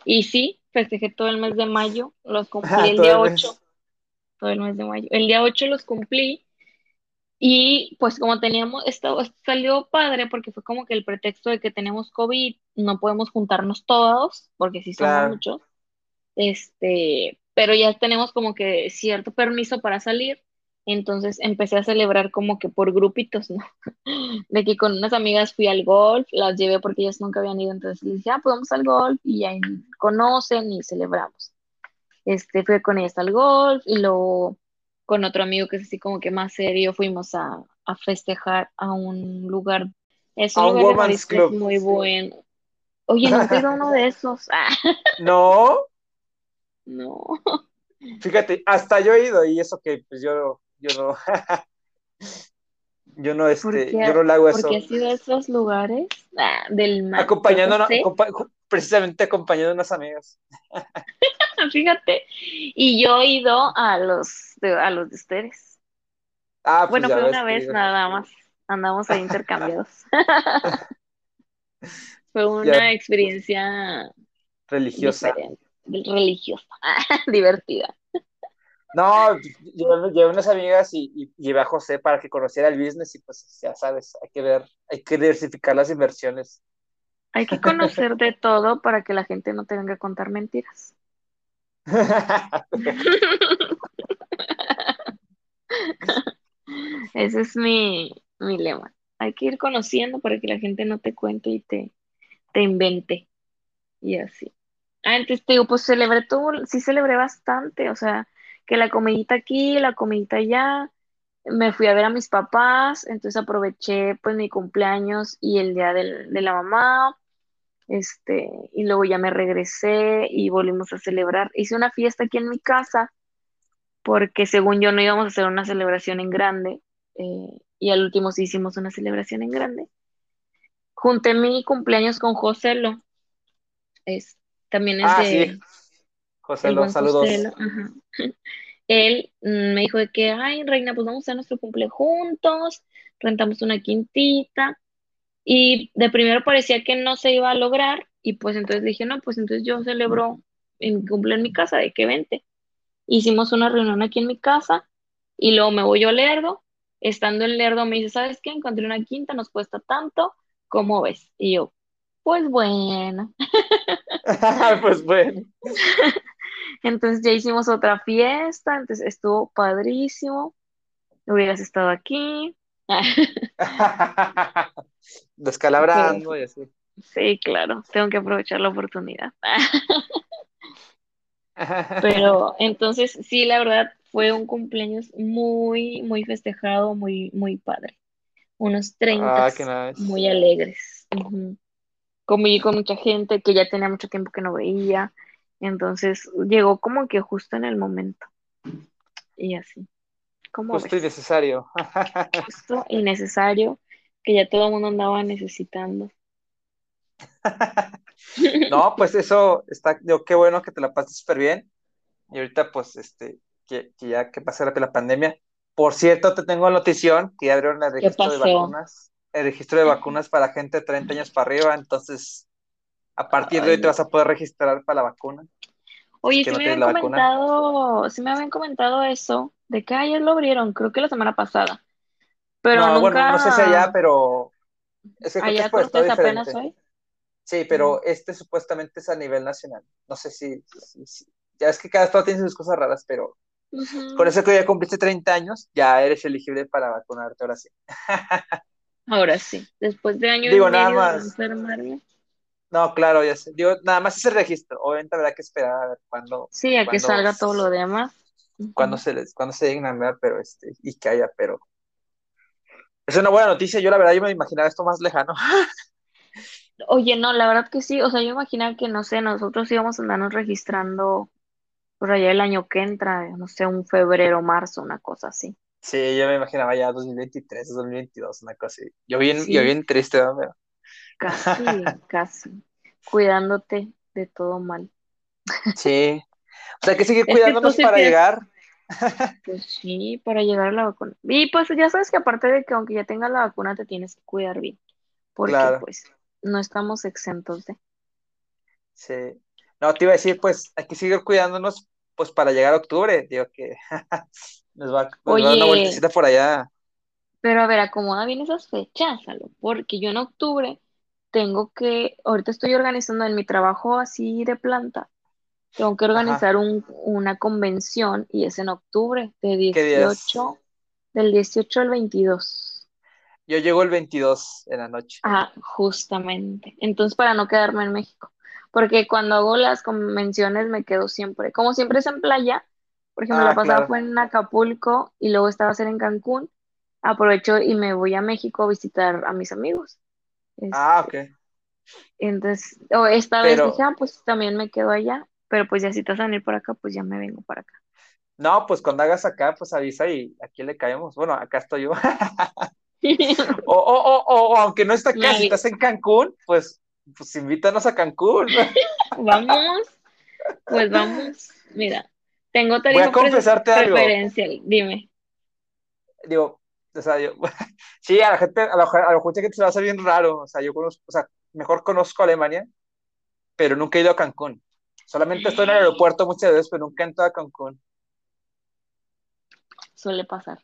Y sí, festejé todo el mes de mayo, los cumplí el día el 8, mes. todo el mes de mayo. El día 8 los cumplí y pues como teníamos, esto salió padre porque fue como que el pretexto de que tenemos COVID, no podemos juntarnos todos, porque sí somos Claro. muchos. Este, pero ya tenemos como que cierto permiso para salir, entonces empecé a celebrar como que por grupitos, ¿no? De que con unas amigas fui al golf, las llevé porque ellas nunca habían ido, entonces les dije, ah, pues vamos al golf y ahí conocen y celebramos. Este, fui con ellas al golf y luego con otro amigo que es así como que más serio, fuimos a, a festejar a un lugar, es un A un de mariscos club. muy bueno. Oye, nunca he ido a uno de esos. Ah, No, no. fíjate, hasta yo he ido y eso que pues yo, yo no, yo no, ¿Por este, yo no le hago eso. has ido a esos lugares? Ah, del mar, Acompañando, no sé, precisamente acompañando a unas amigas. fíjate. Y yo he ido a los de, a los de ustedes. Ah, pues Bueno, fue ves, una vez nada más. Andamos ahí intercambiados. Fue Ya, una experiencia religiosa. diferente, religiosa, divertida. No, llevé, llevé unas amigas y, y llevé a José para que conociera el business y pues ya sabes, hay que ver, hay que diversificar las inversiones. Hay que conocer de todo para que la gente no te venga a contar mentiras. Ese es mi, mi lema. Hay que ir conociendo para que la gente no te cuente y te, te invente. Y así. Entonces te digo, pues celebré todo, sí celebré bastante, o sea, que la comidita aquí, la comidita allá, me fui a ver a mis papás, entonces aproveché pues mi cumpleaños y el día del- de la mamá, este, y luego ya me regresé y volvimos a celebrar. Hice una fiesta aquí en mi casa, porque según yo no íbamos a hacer una celebración en grande, eh, y al último sí hicimos una celebración en grande. Junté mi cumpleaños con Joselo, es, también es Ah, sí, de José, el los buen saludos. Ajá. Él mm, me dijo de que, ay, Reina, pues vamos a hacer nuestro cumple juntos, rentamos una quintita, y de primero parecía que no se iba a lograr, y pues entonces dije, no, pues entonces yo celebro en mi cumple en mi casa, de que vente. Hicimos una reunión aquí en mi casa, Y luego me voy yo a Lerdo, estando en Lerdo me dice, ¿sabes qué? Encontré una quinta, nos cuesta tanto, ¿cómo ves? Y yo, pues bueno. Pues bueno. Entonces ya hicimos otra fiesta, entonces estuvo padrísimo. Hubieras estado aquí. Descalabrando y así. Sí, claro, tengo que aprovechar la oportunidad. Pero entonces sí, la verdad fue un cumpleaños muy, muy festejado, muy, muy padre. Unos 30 Ah, qué nice. muy alegres. Conviví con mucha gente que ya tenía mucho tiempo que no veía. Entonces llegó como que justo en el momento. Y así. ¿Cómo Justo y necesario. Justo y necesario que ya todo el mundo andaba necesitando. No, pues eso está, digo, qué bueno que te la pases súper bien. Y ahorita, pues, este, que, que ya que pase la, la pandemia. Por cierto, te tengo notición que ya abrieron el ¿Qué registro de vacunas, el registro de vacunas para gente de 30 años para arriba. Entonces, a partir de hoy te vas a poder registrar para la vacuna. Oye, sí no me habían comentado, sí me habían comentado eso, de que ayer lo abrieron, creo que la semana pasada, pero No, bueno, no sé si allá, nunca, pero es que creo que es allá apenas diferente. hoy. Sí, pero este supuestamente es a nivel nacional. No sé si, si- si- ya es que cada estado tiene sus cosas raras, pero con eso que ya cumpliste 30 años, ya eres elegible para vacunarte ahora sí. Ahora sí, después de año y Digo, nada medio de no más. enfermarme, No, claro, ya sé. Digo, nada más ese registro. Obviamente habrá que esperar a ver cuándo, sí, a que salga todo lo demás. cuándo Ujú. se les, cuándo se dignan, ¿verdad? Pero este, y que haya, pero es una buena noticia. Yo la verdad yo me imaginaba esto más lejano. Oye, no, la verdad que sí, o sea, yo imaginaba que, no sé, nosotros íbamos a andarnos registrando por allá el año que entra, no sé, un febrero, marzo, una cosa así. Sí, yo me imaginaba ya 2023, 2022, una cosa así. Yo bien, yo Sí, bien triste. Pero- casi, casi, cuidándote de todo mal. Sí. O sea, hay que seguir Es que tú cuidándonos sí para llegar. pues sí, para llegar a la vacuna. Y pues ya sabes que aparte de que aunque ya tengas la vacuna, te tienes que cuidar bien, porque Claro, pues no estamos exentos de. sí. No, te iba a decir, pues, hay que seguir cuidándonos, pues, para llegar a octubre. Digo que nos va, a dar una vueltecita por allá. pero a ver, acomoda bien esas fechas, Salo, porque yo en octubre tengo que, ahorita estoy organizando en mi trabajo así de planta, tengo que organizar un, una convención y es en octubre, de ¿Qué días? 18, del 18 al 22. Yo llego el 22 en la noche. Ah, justamente. Entonces, para no quedarme en México. Porque cuando hago las convenciones me quedo siempre. Como siempre es en playa, por ejemplo, la Ah, pasada claro. fue en Acapulco y luego estaba a ser en Cancún. Aprovecho y me voy a México a visitar a mis amigos. Ah, Este, ok. entonces, o esta vez dije, ah, pues también me quedo allá. Pero pues ya si te vas a venir por acá, pues ya me vengo para acá. no, pues cuando hagas acá, pues avisa y aquí le caemos. Bueno, acá estoy yo. O, o, o, aunque no está Me acá, si estás en Cancún, pues, pues invítanos a Cancún. Vamos, pues vamos. Mira, tengo Voy a confesarte algo. Dime. Digo, o sea, yo, sí, a la gente, a la, a la gente se va a hacer bien raro. O sea, yo conozco, o sea, mejor conozco Alemania, pero nunca he ido a Cancún. Solamente estoy en el aeropuerto muchas veces, pero nunca he entrado a Cancún. Suele pasar.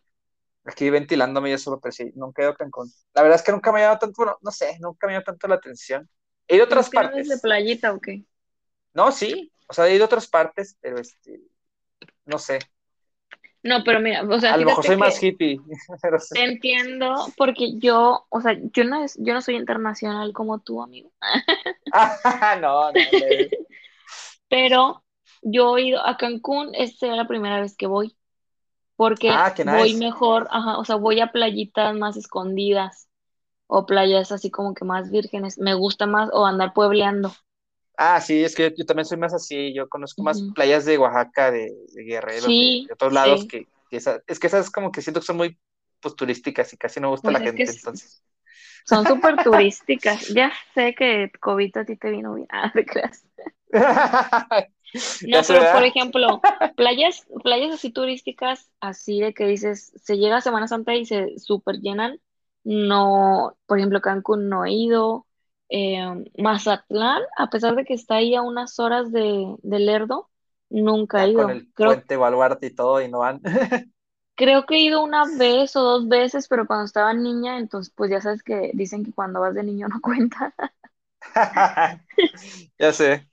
Aquí ventilándome yo solo, pero sí, nunca he ido a Cancún. La verdad es que nunca me ha llamado tanto, bueno, no sé, nunca me ha llamado tanto la atención. He ido a ¿No otras es que no eres de partes. playita o qué? No, sí, o sea, he ido a otras partes, pero este, no sé. No, pero mira, o sea, A lo mejor soy más hippie, pero sí. te entiendo porque yo, o sea, yo no, es- yo no soy internacional como tú, amigo, no, no, no. pero yo he ido a Cancún, esta es la primera vez que voy, porque Ah, voy mejor, ajá, o sea, voy a playitas más escondidas o playas así como que más vírgenes, me gusta más o andar puebleando. Ah, sí, es que yo, yo también soy más así. Yo conozco más playas de Oaxaca, de, de Guerrero, de, Sí, de otros lados sí, que, que esa- es que esas como que siento que son muy pues, turísticas y casi no gusta pues la gente, entonces. son súper turísticas. Ya sé que COVID a ti te vino bien. Ah, te creas. No, pero por ejemplo, playas, playas así turísticas, así de que dices, se llega a Semana Santa y se súper llenan. No, por ejemplo, Cancún no he ido. Eh, Mazatlán, a pesar de que está ahí a unas horas de, de Lerdo, nunca he Ya con ido. el Creo, puente Baluarte y todo, y no van. Creo que he ido una vez o dos veces, pero cuando estaba niña, entonces pues ya sabes que dicen que cuando vas de niño no cuenta. Ya sé.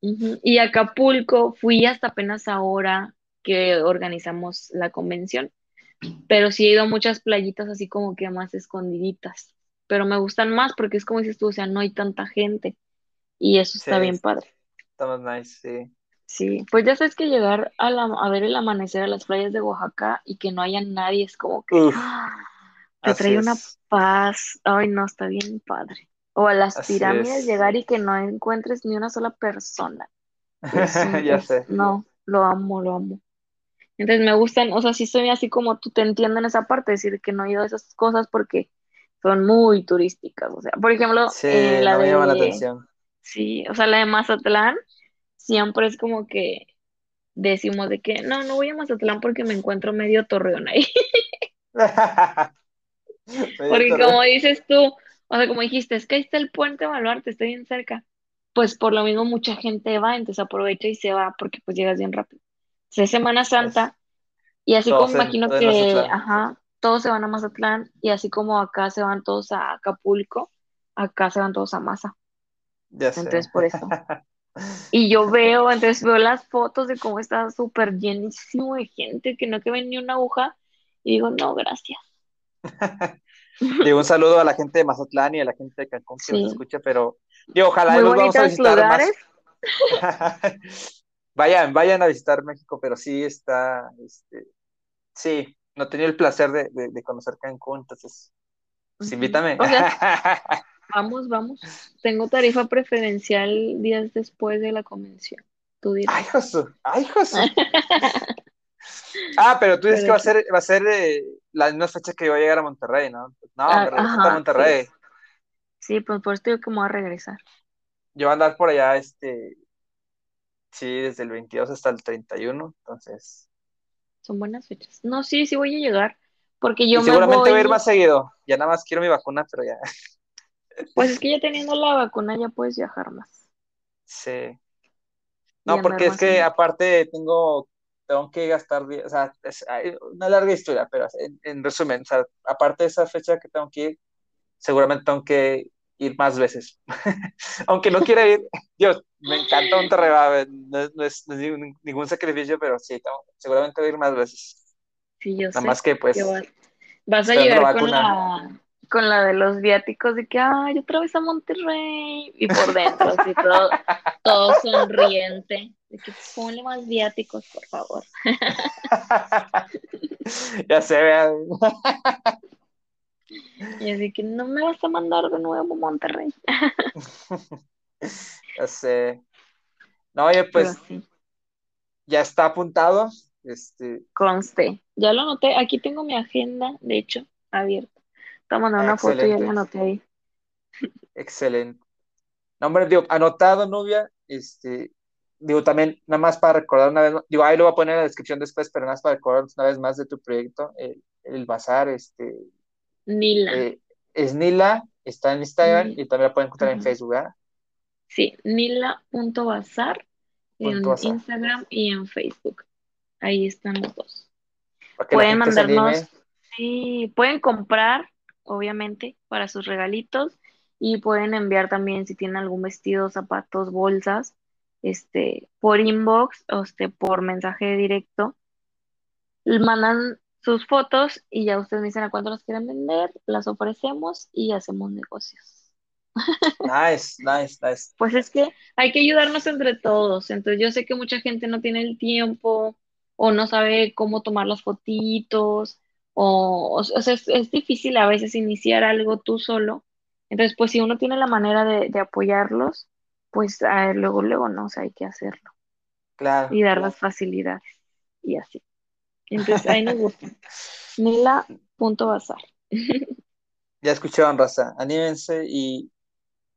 Y Acapulco fui hasta apenas ahora que organizamos la convención, pero sí he ido a muchas playitas así como que más escondiditas, pero me gustan más porque es como dices tú, o sea, no hay tanta gente y eso Sí, está bien padre. estamos nice, sí. Sí, pues ya sabes que llegar a, la- a ver el amanecer a las playas de Oaxaca y que no haya nadie es como que Uf, ¡ah! te trae una es, paz. Ay, no, está bien padre. O a las así pirámides es. llegar y que no encuentres ni una sola persona. Ya sé. no, lo amo, lo amo. Entonces me gustan, o sea, sí soy así como tú te entiendo en esa parte, decir que no he ido a esas cosas porque son muy turísticas. O sea, por ejemplo, Sí, eh, la no me llama la de, atención. sí, o sea, la de Mazatlán, siempre es como que decimos de que no, no voy a Mazatlán porque me encuentro medio torreón ahí. Medio Porque como dices tú, o sea, como dijiste, es que ahí está el puente Baluarte, está bien cerca. Pues por lo mismo mucha gente va, entonces aprovecha y se va porque pues llegas bien rápido. Es Semana Es Santa y así como imagino que, ajá, todos se van a Mazatlán y así como acá se van todos a Acapulco, acá se van todos a Maza. Ya sé. Entonces por eso. Y yo veo, entonces veo las fotos de cómo está súper llenísimo de gente, que no que ven ni una aguja, y digo, no, gracias. Digo, un saludo a la gente de Mazatlán y a la gente de Cancún que nos Sí, escucha, pero digo, ojalá muy los vamos a visitar lugares. más. Vayan, vayan a visitar México, pero sí está, este, sí, no tenido el placer de, de- de conocer Cancún, entonces, pues invítame. O sea, vamos, vamos. Tengo tarifa preferencial días después de la convención. Tú Ay, dirás. Josu, ay, Josu. Ah, pero tú dices que va a ser, va a ser eh, la misma fecha que yo voy a llegar a Monterrey, ¿no? No, Ah, me regreso Ajá, sí. Monterrey. Sí, pues por eso digo que me voy a regresar. Yo voy a andar por allá, este, sí, desde el 22 hasta el 31, entonces. Son buenas fechas. No, sí, sí voy a llegar. Porque Y yo me seguramente voy a ir más seguido. Ya nada más quiero mi vacuna, pero ya. pues es que ya teniendo la vacuna ya puedes viajar más Sí. y No, porque es que aparte tengo, tengo que gastar, o sea, es una larga historia, pero en, en resumen, o sea, aparte de esa fecha que tengo que ir, seguramente tengo que ir más veces. Aunque no quiera ir, Dios, me encanta Monterrey, va, no, es, no es- no es ningún, sacrificio, pero sí, seguramente voy a ir más veces. Sí, yo Nada sé más que que pues, vas, vas a la llegar con la, con la de los viáticos de que, ay, otra vez a Monterrey. Y por dentro, así todo, todo sonriente. De que ponle más viáticos, por favor. Ya sé, vean. Y así que no me vas a mandar de nuevo a Monterrey. Ya sé. No, oye, pues sí, ya está apuntado. Este, conste. Ya lo anoté. Aquí tengo mi agenda, de hecho, abierta. Te voy a mandar una foto y ya la anoté ahí. excelente. No, hombre, digo, anotado, novia. Este, digo, también, nada más para recordar una vez, más, digo, ahí lo voy a poner en la descripción después, pero nada más para recordar una vez más de tu proyecto, el, el bazar, este, Nila. eh, es Nila, está en Instagram y también la pueden encontrar en. Facebook, ¿verdad? Sí, nila.bazar en bazar. Instagram y en Facebook. Ahí están los dos. Pueden mandarnos, sí, pueden comprar, obviamente, para sus regalitos y pueden enviar también si tienen algún vestido, zapatos, bolsas, este, por inbox o este, por mensaje directo. Mandan sus fotos y ya ustedes me dicen a cuánto las quieren vender, las ofrecemos y hacemos negocios. Nice, nice, nice. Pues es que hay que ayudarnos entre todos. Entonces yo sé que mucha gente no tiene el tiempo o no sabe cómo tomar las fotitos o, o sea, es, es difícil a veces iniciar algo tú solo. Entonces, pues si uno tiene la manera de, de apoyarlos, pues ah, luego, luego no, o sea, hay que hacerlo Claro. y dar las facilidades y así. Entonces, ahí nos gusta. Nila.bazar. Ya escucharon, raza. Anímense y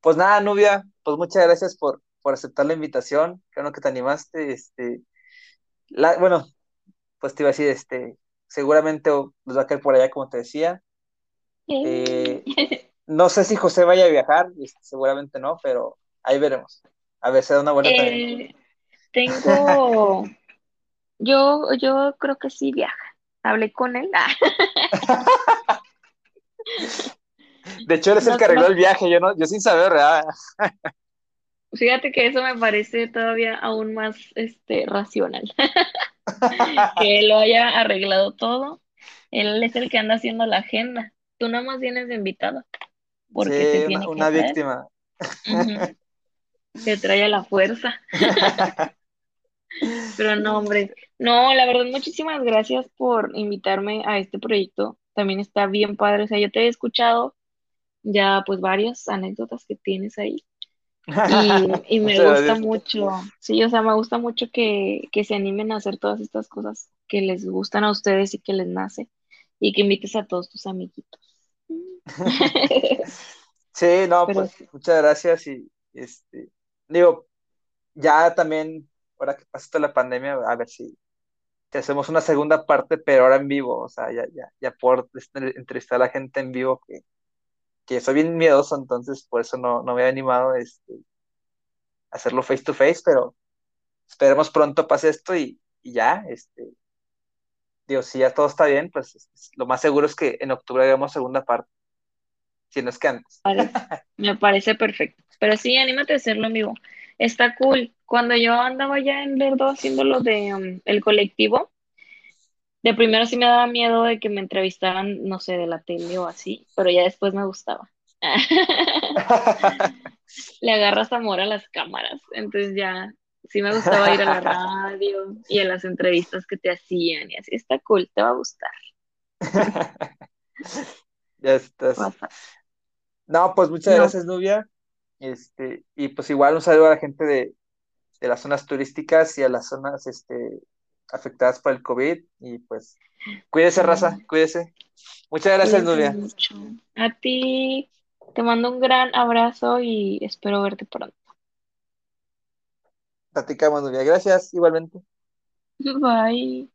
pues nada, Nubia, pues muchas gracias por, por aceptar la invitación. Qué bueno que te animaste. Este, la, bueno, pues te iba a decir, este, seguramente nos va a caer por allá, como te decía. Eh, no sé si José vaya a viajar, este, seguramente no, pero ahí veremos. A ver, se da una vuelta también. Eh, tengo, yo, yo creo que sí viaja. hablé con él. De hecho, eres el No, que arregló no. el viaje, yo no, yo sin saber, ¿verdad? Fíjate que eso me parece todavía aún más este, racional. Que lo haya arreglado todo. Él es el que anda haciendo la agenda. Tú nada más vienes de invitado. Porque Sí, una, tiene que una víctima. Ujú. Se trae a la fuerza. Pero no, hombre. No, la verdad, muchísimas gracias por invitarme a este proyecto. También está bien padre. O sea, yo te he escuchado ya pues varias anécdotas que tienes ahí. Y, y me gusta gracias. mucho, sí, o sea, me gusta mucho que, que se animen a hacer todas estas cosas que les gustan a ustedes y que les nace. Y que invites a todos tus amiguitos. Sí, no, Pero pues muchas gracias y este, digo, ya también, ahora que pasa toda la pandemia, a ver si, si hacemos una segunda parte, pero ahora en vivo, o sea, ya, ya, ya por entrevistar a la gente en vivo, que, que soy bien miedoso, entonces por eso no, no me he animado este, a hacerlo face to face, pero esperemos pronto pase esto y, y ya, este, digo, si ya todo está bien, pues es- es- lo más seguro es que en octubre hagamos segunda parte, si no es que antes. me parece perfecto. Pero sí, anímate a hacerlo en vivo. Está cool. Cuando yo andaba ya en Lerdo haciendo lo de um, el colectivo, de primero sí me daba miedo de que me entrevistaran, no sé, de la tele o así, pero ya después me gustaba. Le agarras amor a las cámaras, entonces ya sí me gustaba ir a la radio y a las entrevistas que te hacían y así está cool, te va a gustar. Ya estás. No, pues muchas No. gracias, Nubia. Este, y pues igual un saludo a la gente de, de las zonas turísticas y a las zonas este, afectadas por el COVID. Y pues, cuídese, raza, cuídese. Muchas gracias, mucho. A ti te mando un gran abrazo y espero verte pronto. Platicamos, Nubia. Gracias, igualmente. Bye.